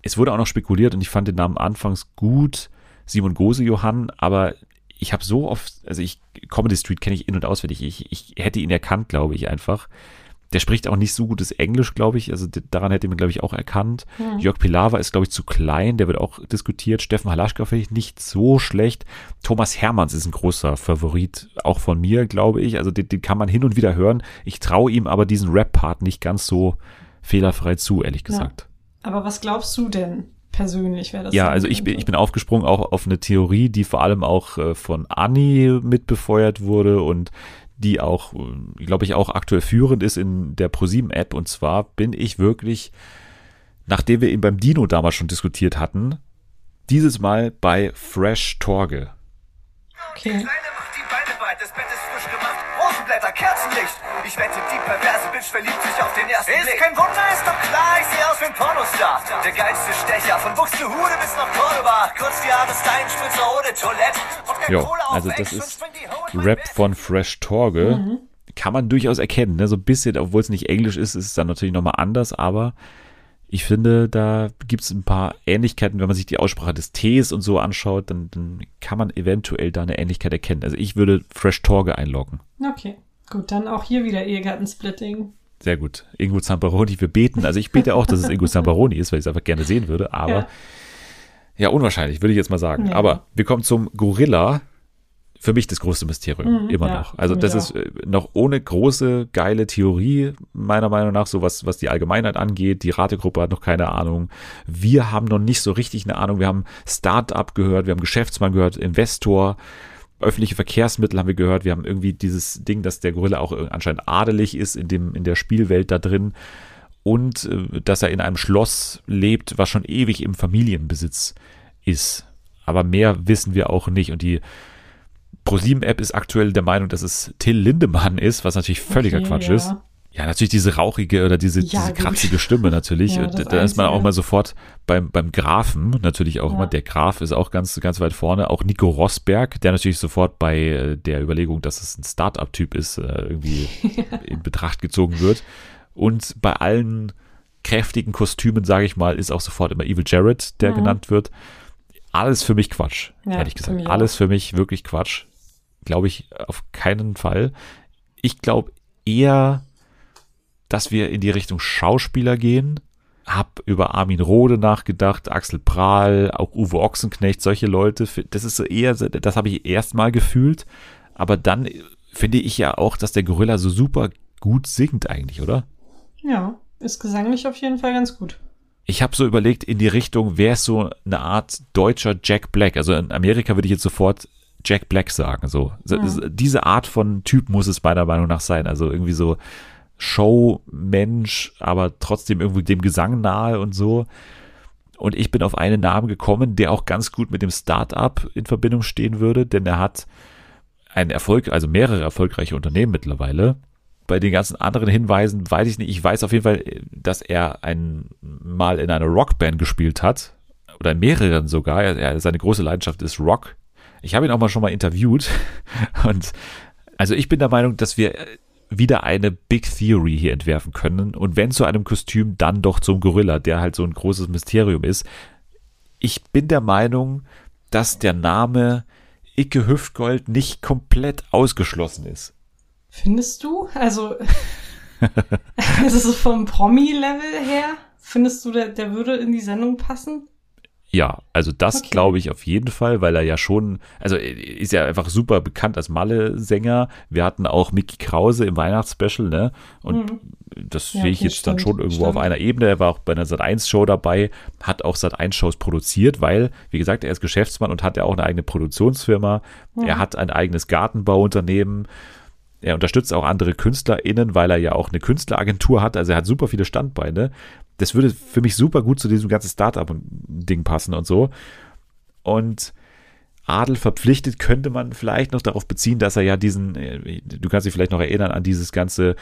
Es wurde auch noch spekuliert und ich fand den Namen anfangs gut, Simon Gose Johann, aber ich habe so oft, also ich, Comedy Street kenne ich in- und auswendig, ich, ich hätte ihn erkannt, glaube ich einfach. Der spricht auch nicht so gutes Englisch, glaube ich. Also daran hätte man, glaube ich, auch erkannt. Hm. Jörg Pilawa ist, glaube ich, zu klein. Der wird auch diskutiert. Steffen Halaschka finde ich nicht so schlecht. Thomas Hermanns ist ein großer Favorit, auch von mir, glaube ich. Also den, den kann man hin und wieder hören. Ich traue ihm aber diesen Rap-Part nicht ganz so fehlerfrei zu, ehrlich gesagt. Aber was glaubst du denn persönlich, wer das Ja, also ich bin, ich bin aufgesprungen auch auf eine Theorie, die vor allem auch äh, von Anni mitbefeuert wurde und die auch, glaube ich, auch aktuell führend ist in der ProSieben-App. Und zwar bin ich wirklich, nachdem wir ihn beim Dino damals schon diskutiert hatten, dieses Mal bei Fresh Torge. Okay. Kleine Rosenblätter, Kerzenlicht. Ich wette, die perverse Bitch verliebt sich auf den ersten ist Blick. Ist kein Wunder, ist doch klar, ich sehe aus wie ein Pornostar. Der geilste Stecher, von Buxtehude bis nach Korbach. Kurz die Haare Stein, Spritzer ohne Toilette. Auf also das ist Rap von Fresh Torge. Kann man durchaus erkennen, ne? so ein bisschen, obwohl es nicht Englisch ist, ist es dann natürlich nochmal anders, aber ich finde, da gibt es ein paar Ähnlichkeiten, wenn man sich die Aussprache des Ts und so anschaut, dann, dann kann man eventuell da eine Ähnlichkeit erkennen. Also ich würde Fresh Torge einloggen. Okay. Gut, dann auch hier wieder Ehegattensplitting. Sehr gut. Ingo Zamperoni, wir beten. Also ich bete auch, dass es Ingo Zamperoni ist, weil ich es einfach gerne sehen würde, aber Ja. ja, unwahrscheinlich, würde ich jetzt mal sagen. Ja. Aber wir kommen zum Gorilla. Für mich das größte Mysterium, Mhm, immer ja, noch. Also das ist äh, noch ohne große, geile Theorie, meiner Meinung nach, so was, was die Allgemeinheit angeht. Die Rategruppe hat noch keine Ahnung. Wir haben noch nicht so richtig eine Ahnung. Wir haben Start-up gehört, wir haben Geschäftsmann gehört, Investor, öffentliche Verkehrsmittel haben wir gehört. Wir haben irgendwie dieses Ding, dass der Gorilla auch anscheinend adelig ist in dem, in der Spielwelt da drin. Und äh, dass er in einem Schloss lebt, was schon ewig im Familienbesitz ist. Aber mehr wissen wir auch nicht. Und die ProSieben-App ist aktuell der Meinung, dass es Till Lindemann ist, was natürlich völliger Okay, Quatsch ja. ist. Ja, natürlich diese rauchige oder diese, Ja, diese kratzige Stimme natürlich. Ja, da ist man auch mal sofort beim, beim Grafen, natürlich auch Ja. immer. Der Graf ist auch ganz, ganz weit vorne. Auch Nico Rosberg, der natürlich sofort bei äh, der Überlegung, dass es ein Start-up-Typ ist, äh, irgendwie in Betracht gezogen wird. Und bei allen kräftigen Kostümen, sage ich mal, ist auch sofort immer Evil Jared, der Mhm. genannt wird. Alles für mich Quatsch, ehrlich gesagt. Alles für mich wirklich Quatsch. Glaube ich auf keinen Fall. Ich glaube eher, dass wir in die Richtung Schauspieler gehen. Hab über Armin Rohde nachgedacht, Axel Prahl, auch Uwe Ochsenknecht, solche Leute. Das ist so eher, das habe ich erst mal gefühlt. Aber dann finde ich ja auch, dass der Gorilla so super gut singt eigentlich, oder? Ja, ist gesanglich auf jeden Fall ganz gut. Ich habe so überlegt in die Richtung, wer ist so eine Art deutscher Jack Black? Also in Amerika würde ich jetzt sofort Jack Black sagen. So So- diese Art von Typ muss es meiner Meinung nach sein. Also irgendwie so Showmensch, aber trotzdem irgendwie dem Gesang nahe und so. Und ich bin auf einen Namen gekommen, der auch ganz gut mit dem Startup in Verbindung stehen würde, denn er hat ein Erfolg, also mehrere erfolgreiche Unternehmen mittlerweile. Bei den ganzen anderen Hinweisen weiß ich nicht. Ich weiß auf jeden Fall, dass er ein, mal in einer Rockband gespielt hat. Oder in mehreren sogar. Er, seine große Leidenschaft ist Rock. Ich habe ihn auch mal schon mal interviewt. Und also ich bin der Meinung, dass wir wieder eine Big Theory hier entwerfen können. Und wenn zu einem Kostüm, dann doch zum Gorilla, der halt so ein großes Mysterium ist. Ich bin der Meinung, dass der Name Icke Hüftgold nicht komplett ausgeschlossen ist. Findest du? Also, also so vom Promi-Level her, findest du, der, der würde in die Sendung passen? Ja, also das Okay. glaube ich auf jeden Fall, weil er ja schon, also ist ja einfach super bekannt als Malle-Sänger. Wir hatten auch Mickey Krause im Weihnachtsspecial, ne? Und das Mhm. Ja, sehe ich okay, jetzt dann stimmt, schon irgendwo stimmt. auf einer Ebene. Er war auch bei einer Sat1-Show dabei, hat auch Sat1-Shows produziert, weil, wie gesagt, er ist Geschäftsmann und hat ja auch eine eigene Produktionsfirma. Er hat ein eigenes Gartenbauunternehmen. Er unterstützt auch andere KünstlerInnen, weil er ja auch eine Künstleragentur hat. Also er hat super viele Standbeine. Das würde für mich super gut zu diesem ganzen Startup-Ding passen und so. Und Adel verpflichtet könnte man vielleicht noch darauf beziehen, dass er ja diesen, äh, du kannst dich vielleicht noch erinnern an dieses ganze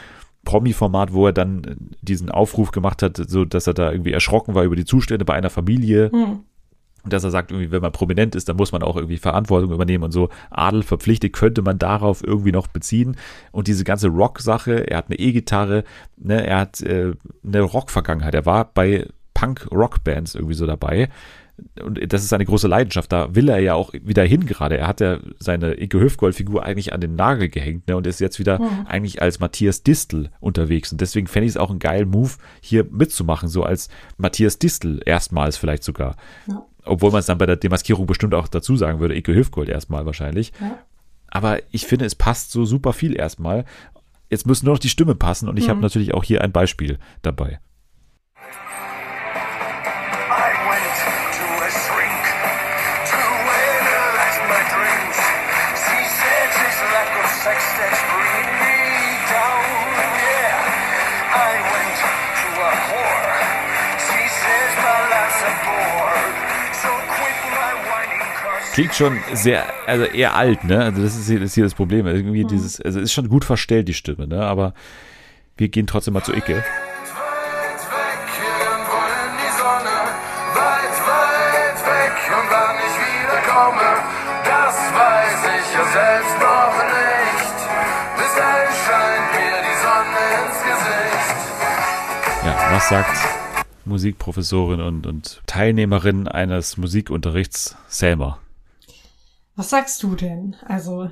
Promi-Format, wo er dann äh, diesen Aufruf gemacht hat, so dass er da irgendwie erschrocken war über die Zustände bei einer Familie. Hm. Und dass er sagt, irgendwie, wenn man prominent ist, dann muss man auch irgendwie Verantwortung übernehmen und so. Adel verpflichtet könnte man darauf irgendwie noch beziehen. Und diese ganze Rock-Sache, er hat eine E-Gitarre, ne, er hat äh, eine Rock-Vergangenheit. Er war bei Punk-Rock-Bands irgendwie so dabei. Und das ist eine große Leidenschaft, da will er ja auch wieder hin gerade. Er hat ja seine Inke Hüftgold-Figur eigentlich an den Nagel gehängt ne, und ist jetzt wieder mhm. eigentlich als Matthias Distel unterwegs. Und deswegen fände ich es auch einen geilen Move, hier mitzumachen, so als Matthias Distel erstmals vielleicht sogar. Ja. Obwohl man es dann bei der Demaskierung bestimmt auch dazu sagen würde, Inke Hüftgold erstmal wahrscheinlich. Ja. Aber ich finde, es passt so super viel erstmal. Jetzt müssen nur noch die Stimme passen und ich mhm. habe natürlich auch hier ein Beispiel dabei. Klingt schon sehr, also eher alt, ne? Also das ist hier, das, ist hier das Problem. Irgendwie mhm. dieses, also ist schon gut verstellt, die Stimme, ne? Aber wir gehen trotzdem mal zu Icke. Ja, was sagt Musikprofessorin und, und Teilnehmerin eines Musikunterrichts Selma? Was sagst du denn? Also.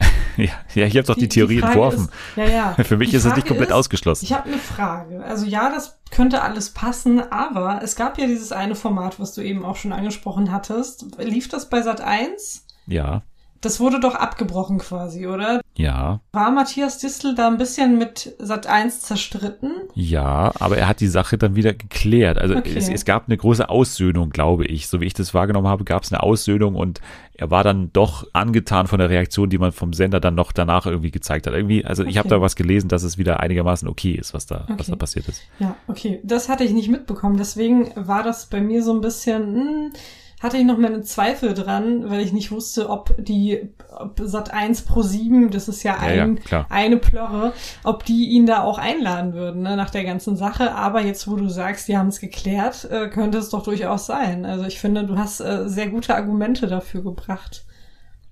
ja, ja, ich habe doch die, die Theorie die entworfen. Ist, ja, ja. Für mich ist es nicht komplett ist, ausgeschlossen. Ich habe eine Frage. Also ja, das könnte alles passen, aber es gab ja dieses eine Format, was du eben auch schon angesprochen hattest. Lief das bei Sat 1? Ja. Das wurde doch abgebrochen quasi, oder? Ja. War Matthias Distel da ein bisschen mit Sat 1 zerstritten? Ja, aber er hat die Sache dann wieder geklärt. Also okay. es, es, gab eine große Aussöhnung, glaube ich. So wie ich das wahrgenommen habe, gab es eine Aussöhnung und er war dann doch angetan von der Reaktion, die man vom Sender dann noch danach irgendwie gezeigt hat. Irgendwie, also okay. ich habe da was gelesen, dass es wieder einigermaßen okay ist, was da, okay. was da passiert ist. Ja, okay. Das hatte ich nicht mitbekommen. Deswegen war das bei mir so ein bisschen. Mh, hm, hatte ich noch meine Zweifel dran, weil ich nicht wusste, ob die ob Sat 1 Pro 7, das ist ja, ein, ja, eine Plörre, ob die ihn da auch einladen würden, ne, nach der ganzen Sache. Aber jetzt, wo du sagst, die haben es geklärt, äh, könnte es doch durchaus sein. Also ich finde, du hast äh, sehr gute Argumente dafür gebracht.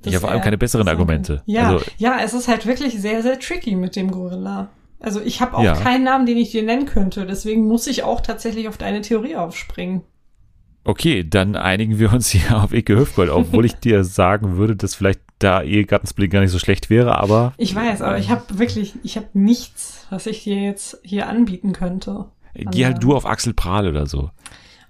Ja, vor allem keine besseren Argumente. Ja, also, ja, es ist halt wirklich sehr, sehr tricky mit dem Gorilla. Also ich habe auch ja. keinen Namen, den ich dir nennen könnte. Deswegen muss ich auch tatsächlich auf deine Theorie aufspringen. Okay, dann einigen wir uns hier auf Ike Hüftgold, obwohl ich dir sagen würde, dass vielleicht da Ehegattensblick gar nicht so schlecht wäre, aber. Ich weiß, aber ich habe wirklich, ich habe nichts, was ich dir jetzt hier anbieten könnte. Geh halt du auf Axel Prahl oder so.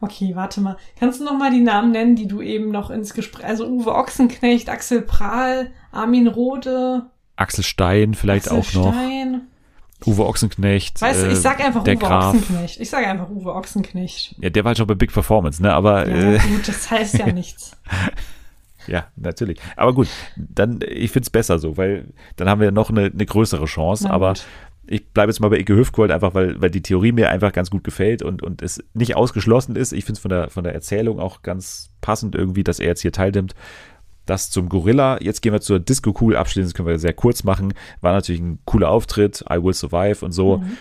Okay, warte mal. Kannst du noch mal die Namen nennen, die du eben noch ins Gespräch, also Uwe Ochsenknecht, Axel Prahl, Armin Rode. Axel Stein vielleicht Axel auch noch. Stein. Uwe Ochsenknecht. Weißt du, ich sag einfach Uwe Graf. Ochsenknecht. Ich sage einfach Uwe Ochsenknecht. Ja, der war halt schon bei Big Performance, ne? Aber. Ja, äh, gut, das heißt ja nichts. ja, natürlich. Aber gut, dann, ich find's besser so, weil dann haben wir noch eine, eine größere Chance. aber ich bleibe jetzt mal bei Ike Hüftgold, einfach weil, weil die Theorie mir einfach ganz gut gefällt und, und es nicht ausgeschlossen ist. Ich finde es von der, von der Erzählung auch ganz passend irgendwie, dass er jetzt hier teilnimmt. Das zum Gorilla. Jetzt gehen wir zur Disco Cool abschließend. Das können wir sehr kurz machen. War natürlich ein cooler Auftritt. I Will Survive und so. Mhm.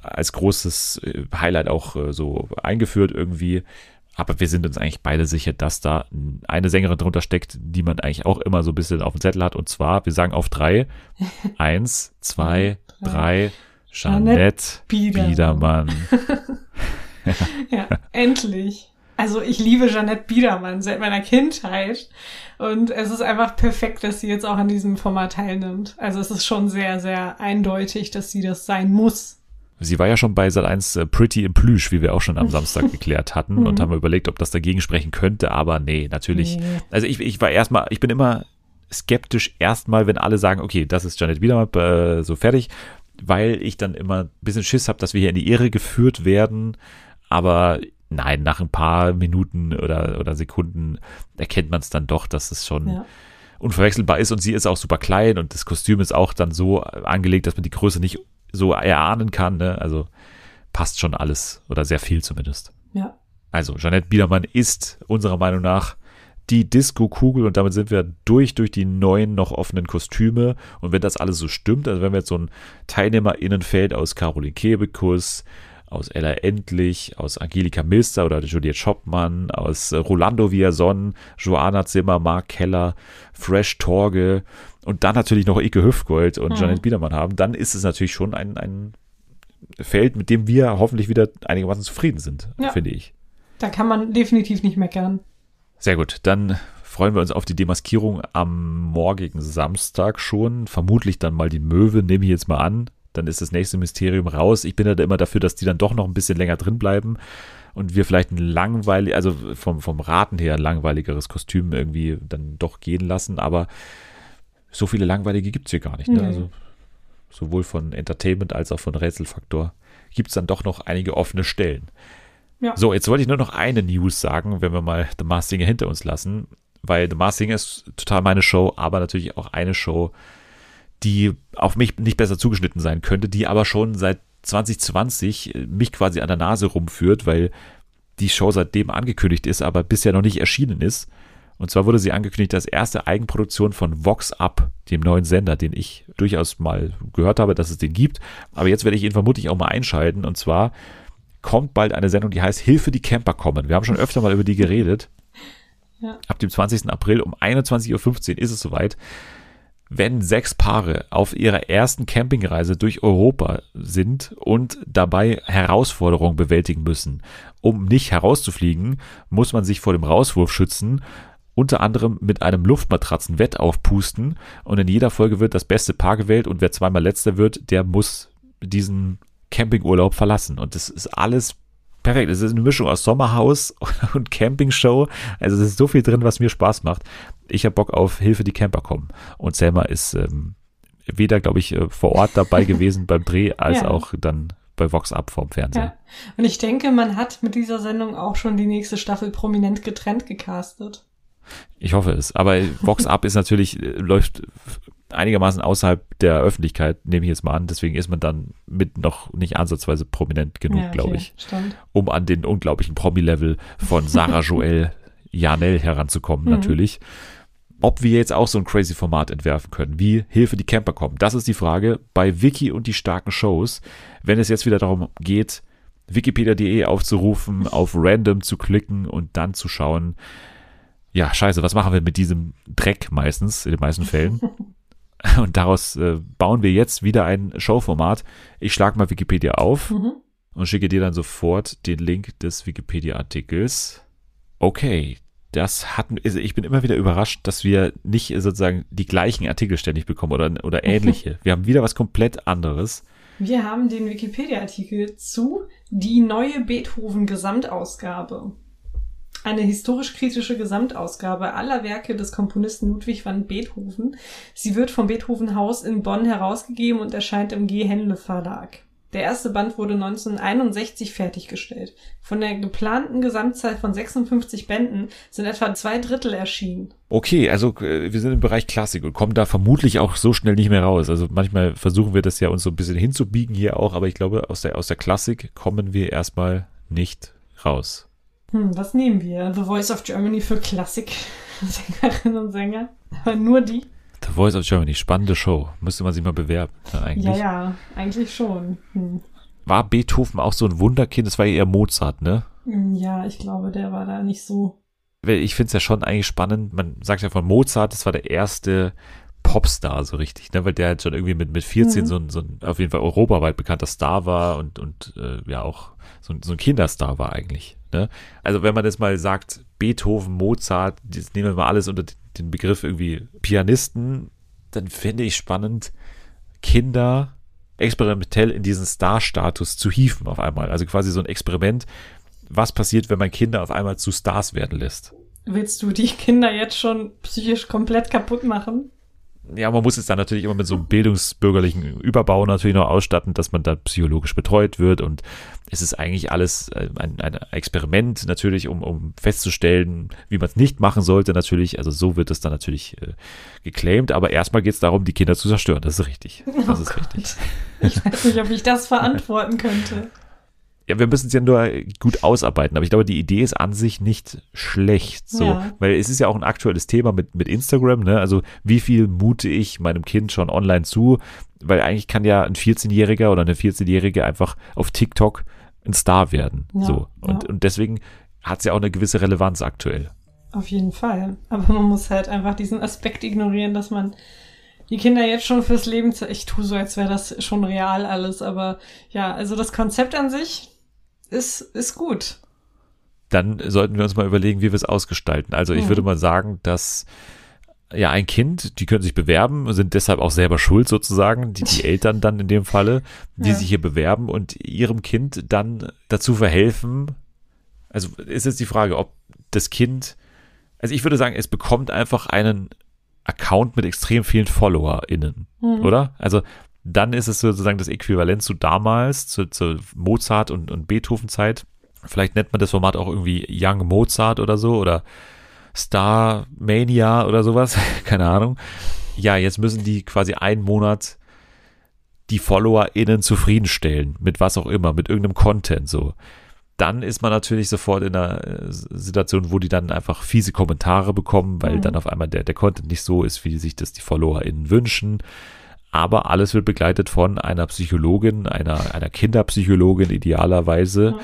Als großes äh, Highlight auch äh, so eingeführt irgendwie. Aber wir sind uns eigentlich beide sicher, dass da eine Sängerin drunter steckt, die man eigentlich auch immer so ein bisschen auf dem Zettel hat. Und zwar, wir sagen auf drei. Eins, zwei, drei. Jeanette Biedermann. Biedermann. ja, endlich. Also ich liebe Jeanette Biedermann seit meiner Kindheit und es ist einfach perfekt, dass sie jetzt auch an diesem Format teilnimmt. Also es ist schon sehr, sehr eindeutig, dass sie das sein muss. Sie war ja schon bei Sat1 äh, Pretty in Plüsch, wie wir auch schon am Samstag geklärt hatten und haben überlegt, ob das dagegen sprechen könnte, aber nee, natürlich. Nee. Also ich, ich war erstmal, ich bin immer skeptisch erstmal, wenn alle sagen, okay, das ist Janet Biedermann, äh, so fertig, weil ich dann immer ein bisschen Schiss habe, dass wir hier in die Ehre geführt werden, aber nein, nach ein paar Minuten oder, oder Sekunden erkennt man es dann doch, dass es schon ja. unverwechselbar ist und sie ist auch super klein und das Kostüm ist auch dann so angelegt, dass man die Größe nicht so erahnen kann. Ne? Also passt schon alles oder sehr viel zumindest. Ja. Also Jeanette Biedermann ist unserer Meinung nach die Disco-Kugel und damit sind wir durch durch die neuen noch offenen Kostüme und wenn das alles so stimmt, also wenn wir jetzt so ein TeilnehmerInnenfeld aus Caroline Kebekus, aus Ella Endlich, aus Angelika Milster oder Juliette Schoppmann, aus äh, Rolando Villason, Joanna Zimmer, Mark Keller, Fresh Torge und dann natürlich noch Ike Hüftgold und mhm. Janet Biedermann haben, dann ist es natürlich schon ein, ein Feld, mit dem wir hoffentlich wieder einigermaßen zufrieden sind, ja. finde ich. Da kann man definitiv nicht meckern. Sehr gut, dann freuen wir uns auf die Demaskierung am morgigen Samstag schon. Vermutlich dann mal die Möwe, nehme ich jetzt mal an. Dann ist das nächste Mysterium raus. Ich bin ja da immer dafür, dass die dann doch noch ein bisschen länger drin bleiben und wir vielleicht ein langweilig, also vom, vom Raten her ein langweiligeres Kostüm irgendwie dann doch gehen lassen. Aber so viele langweilige gibt es hier gar nicht. Ne? Nee. Also sowohl von Entertainment als auch von Rätselfaktor gibt es dann doch noch einige offene Stellen. Ja. So, jetzt wollte ich nur noch eine News sagen, wenn wir mal The Masked Singer hinter uns lassen, weil The Masked Singer ist total meine Show, aber natürlich auch eine Show, die auf mich nicht besser zugeschnitten sein könnte, die aber schon seit 2020 mich quasi an der Nase rumführt, weil die Show seitdem angekündigt ist, aber bisher noch nicht erschienen ist. Und zwar wurde sie angekündigt als erste Eigenproduktion von Vox Up, dem neuen Sender, den ich durchaus mal gehört habe, dass es den gibt. Aber jetzt werde ich ihn vermutlich auch mal einschalten. Und zwar kommt bald eine Sendung, die heißt Hilfe, die Camper kommen. Wir haben schon öfter mal über die geredet. Ja. Ab dem 20. April um 21.15 Uhr ist es soweit. Wenn sechs Paare auf ihrer ersten Campingreise durch Europa sind und dabei Herausforderungen bewältigen müssen. Um nicht herauszufliegen, muss man sich vor dem Rauswurf schützen, unter anderem mit einem Luftmatratzenwett aufpusten und in jeder Folge wird das beste Paar gewählt und wer zweimal letzter wird, der muss diesen Campingurlaub verlassen und das ist alles perfekt. Es ist eine Mischung aus Sommerhaus und Campingshow. Also es ist so viel drin, was mir Spaß macht. Ich habe Bock auf Hilfe, die Camper kommen. Und Selma ist ähm, weder, glaube ich, äh, vor Ort dabei gewesen beim Dreh, als Ja. auch dann bei Vox Up vorm Fernseher. Ja. Und ich denke, man hat mit dieser Sendung auch schon die nächste Staffel prominent getrennt gecastet. Ich hoffe es. Aber Vox Up ist natürlich, äh, läuft einigermaßen außerhalb der Öffentlichkeit, nehme ich jetzt mal an. Deswegen ist man dann mit noch nicht ansatzweise prominent genug, Ja, glaube okay, ich, Stimmt. um an den unglaublichen Promi-Level von Sarah Joel Janel heranzukommen, Mhm. natürlich. Ob wir jetzt auch so ein crazy Format entwerfen können, wie Hilfe die Camper kommen, das ist die Frage bei Wiki und die starken Shows. Wenn es jetzt wieder darum geht, wikipedia.de aufzurufen, auf random zu klicken und dann zu schauen, ja, scheiße, was machen wir mit diesem Dreck meistens, in den meisten Fällen? Und daraus äh, bauen wir jetzt wieder ein Showformat. Ich schlage mal Wikipedia auf Mhm. und schicke dir dann sofort den Link des Wikipedia-Artikels. Okay, das hatten, also ich bin immer wieder überrascht, dass wir nicht sozusagen die gleichen Artikel ständig bekommen oder, oder ähnliche. Wir haben wieder was komplett anderes. Wir haben den Wikipedia-Artikel zu Die neue Beethoven-Gesamtausgabe. Eine historisch-kritische Gesamtausgabe aller Werke des Komponisten Ludwig van Beethoven. Sie wird vom Beethoven Haus in Bonn herausgegeben und erscheint im G. Henle Verlag. Der erste Band wurde 1961 fertiggestellt. Von der geplanten Gesamtzahl von 56 Bänden sind etwa zwei Drittel erschienen. Okay, also äh, wir sind im Bereich Klassik und kommen da vermutlich auch so schnell nicht mehr raus. Also manchmal versuchen wir das ja uns so ein bisschen hinzubiegen hier auch, aber ich glaube, aus der, aus der Klassik kommen wir erstmal nicht raus. Hm, was nehmen wir? The Voice of Germany für Klassik-Sängerinnen und Sänger? Aber nur die? The Voice of Germany, spannende Show. Müsste man sich mal bewerben, dann eigentlich. Ja, ja, eigentlich schon. Hm. War Beethoven auch so ein Wunderkind? Das war ja eher Mozart, ne? Hm, Ja, ich glaube, der war da nicht so. Ich finde es ja schon eigentlich spannend. Man sagt ja von Mozart, das war der erste Popstar so richtig, ne? Weil der halt schon irgendwie mit, mit 14 Mhm. so, ein, so ein auf jeden Fall europaweit bekannter Star war und, und äh, ja auch so, ein- so ein Kinderstar war eigentlich. Ne? Also wenn man jetzt mal sagt, Beethoven, Mozart, das nehmen wir mal alles unter den Begriff irgendwie Pianisten, dann finde ich spannend, Kinder experimentell in diesen Star-Status zu hieven auf einmal. Also quasi so ein Experiment, was passiert, wenn man Kinder auf einmal zu Stars werden lässt. Willst du die Kinder jetzt schon psychisch komplett kaputt machen? Ja, man muss es dann natürlich immer mit so einem bildungsbürgerlichen Überbau natürlich noch ausstatten, dass man da psychologisch betreut wird und es ist eigentlich alles äh, ein, ein Experiment natürlich, um, um festzustellen, wie man es nicht machen sollte natürlich. Also so wird es dann natürlich äh, geclaimed, aber erstmal geht es darum, die Kinder zu zerstören. Das ist richtig. Das Oh ist richtig. Gott. Ich weiß nicht, ob ich das verantworten könnte. Ja, wir müssen es ja nur gut ausarbeiten, aber ich glaube, die Idee ist an sich nicht schlecht, so, Ja. weil es ist ja auch ein aktuelles Thema mit, mit Instagram, ne, also wie viel mute ich meinem Kind schon online zu, weil eigentlich kann ja ein 14-Jähriger oder eine 14-Jährige einfach auf TikTok ein Star werden, Ja, so, und, ja. und deswegen hat es ja auch eine gewisse Relevanz aktuell. Auf jeden Fall. Aber man muss halt einfach diesen Aspekt ignorieren, dass man die Kinder jetzt schon fürs Leben, ich tue so, als wäre das schon real alles, aber ja, also das Konzept an sich ist, ist gut. dann sollten wir uns mal überlegen, wie wir es ausgestalten. Also ich Mhm. würde mal sagen, dass ja ein Kind, die können sich bewerben, sind deshalb auch selber schuld sozusagen, die, die Eltern dann in dem Falle, die Ja. sich hier bewerben und ihrem Kind dann dazu verhelfen. Also ist jetzt die Frage, ob das Kind, also ich würde sagen, es bekommt einfach einen Account mit extrem vielen FollowerInnen, Mhm. oder? Also dann ist es sozusagen das Äquivalent zu damals, zu, zu Mozart und, und Beethoven-Zeit. Vielleicht nennt man das Format auch irgendwie Young Mozart oder so oder Star Mania oder sowas, keine Ahnung. Ja, jetzt müssen die quasi einen Monat die FollowerInnen zufriedenstellen, mit was auch immer, mit irgendeinem Content so. Dann ist man natürlich sofort in einer äh, Situation, wo die dann einfach fiese Kommentare bekommen, weil Mhm. dann auf einmal der, der Content nicht so ist, wie sich das die FollowerInnen wünschen. Aber alles wird begleitet von einer Psychologin, einer, einer Kinderpsychologin idealerweise, Ja.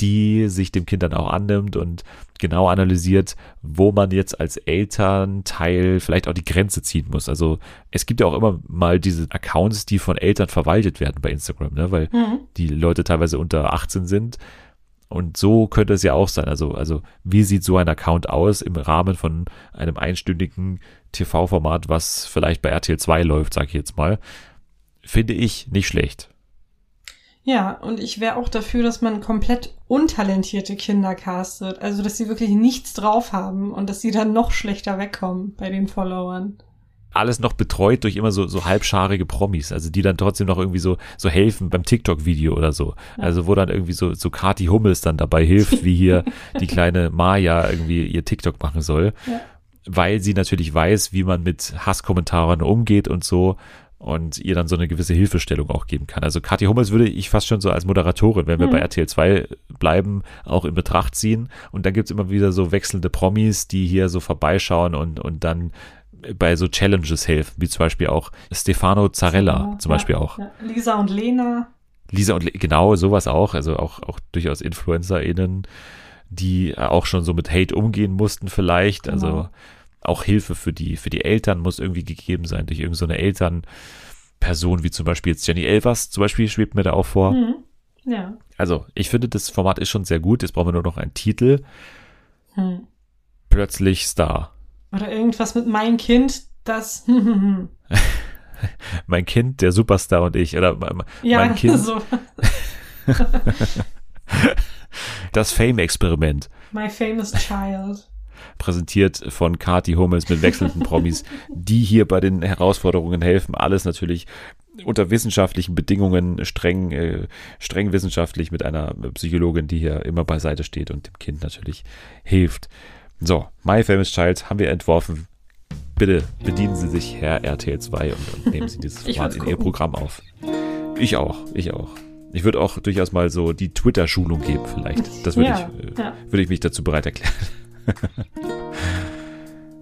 die sich dem Kind dann auch annimmt und genau analysiert, wo man jetzt als Elternteil vielleicht auch die Grenze ziehen muss. Also es gibt ja auch immer mal diese Accounts, die von Eltern verwaltet werden bei Instagram, ne? weil Mhm. die Leute teilweise unter 18 sind. Und so könnte es ja auch sein. Also, also wie sieht so ein Account aus im Rahmen von einem einstündigen TV-Format, was vielleicht bei RTL 2 läuft, sag ich jetzt mal. Finde ich nicht schlecht. Ja, und ich wäre auch dafür, dass man komplett untalentierte Kinder castet. Also, dass sie wirklich nichts drauf haben und dass sie dann noch schlechter wegkommen bei den Followern. Alles noch betreut durch immer so, so halbscharige Promis, also die dann trotzdem noch irgendwie so, so helfen beim TikTok-Video oder so. Also wo dann irgendwie so, so Kati Hummels dann dabei hilft, wie hier die kleine Maya irgendwie ihr TikTok machen soll. Ja. Weil sie natürlich weiß, wie man mit Hasskommentaren umgeht und so und ihr dann so eine gewisse Hilfestellung auch geben kann. Also Kathi Hummels würde ich fast schon so als Moderatorin, wenn wir Mhm. bei RTL 2 bleiben, auch in Betracht ziehen. Und dann gibt's immer wieder so wechselnde Promis, die hier so vorbeischauen und, und dann bei so Challenges helfen, wie zum Beispiel auch Stefano Zarella Ja, zum Beispiel ja, auch. Ja. Lisa und Lena. Lisa und Le genau sowas auch, also auch, auch durchaus InfluencerInnen, die auch schon so mit Hate umgehen mussten vielleicht, also Genau. auch Hilfe für die, für die Eltern muss irgendwie gegeben sein, durch irgendeine so eine Elternperson, wie zum Beispiel jetzt Jenny Elvers zum Beispiel, schwebt mir da auch vor. Mhm. Ja. Also, ich finde, das Format ist schon sehr gut, jetzt brauchen wir nur noch einen Titel. Hm. Plötzlich Star. Oder irgendwas mit mein Kind, das. Mein Kind, der Superstar und ich, oder mein, ja, mein Kind, so. das Fame-Experiment. My famous child. präsentiert von Kati Hummels mit wechselnden Promis, die hier bei den Herausforderungen helfen. Alles natürlich unter wissenschaftlichen Bedingungen, streng, äh, streng wissenschaftlich mit einer Psychologin, die hier immer beiseite steht und dem Kind natürlich hilft. So, My Famous Child haben wir entworfen. Bitte bedienen Sie sich, Herr RTL 2, und, und nehmen Sie dieses Format in Ihr. Programm auf. Ich auch, ich auch. Ich würde auch durchaus mal so die Twitter-Schulung geben, vielleicht. Das würde Ja, ich, äh, ja. würde ich mich dazu bereit erklären.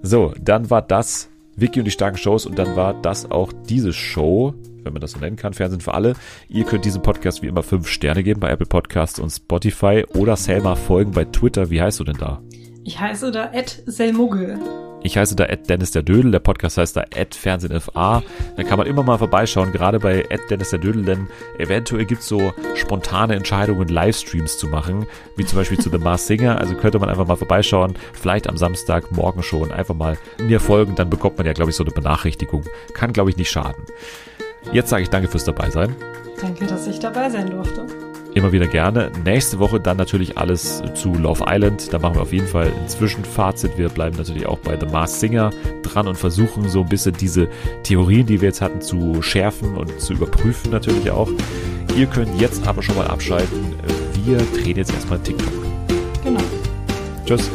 so, dann war das Vicky und die starken Shows und dann war das auch diese Show, wenn man das so nennen kann, Fernsehen für alle. Ihr könnt diesem Podcast wie immer fünf Sterne geben bei Apple Podcasts und Spotify oder Selma folgen bei Twitter. Wie heißt du denn da? Ich heiße da Ed Selmuggel. Ich heiße da Ed Dennis der Dödel, der Podcast heißt da Ed Fernsehen FA. Da kann man immer mal vorbeischauen, gerade bei Ed Dennis der Dödel, denn eventuell gibt's so spontane Entscheidungen, Livestreams zu machen, wie zum Beispiel zu The Mars Singer. Also könnte man einfach mal vorbeischauen, vielleicht am Samstag, morgen schon, einfach mal mir folgen, dann bekommt man ja, glaube ich, so eine Benachrichtigung. Kann, glaube ich, nicht schaden. Jetzt sage ich danke fürs Dabeisein. Danke, dass ich dabei sein durfte. Immer wieder gerne. Nächste Woche dann natürlich alles zu Love Island. Da machen wir auf jeden Fall ein Zwischenfazit. Wir bleiben natürlich auch bei The Mars Singer dran und versuchen so ein bisschen diese Theorien, die wir jetzt hatten, zu schärfen und zu überprüfen natürlich auch. Ihr könnt jetzt aber schon mal abschalten. Wir drehen jetzt erstmal TikTok. Genau. Tschüss.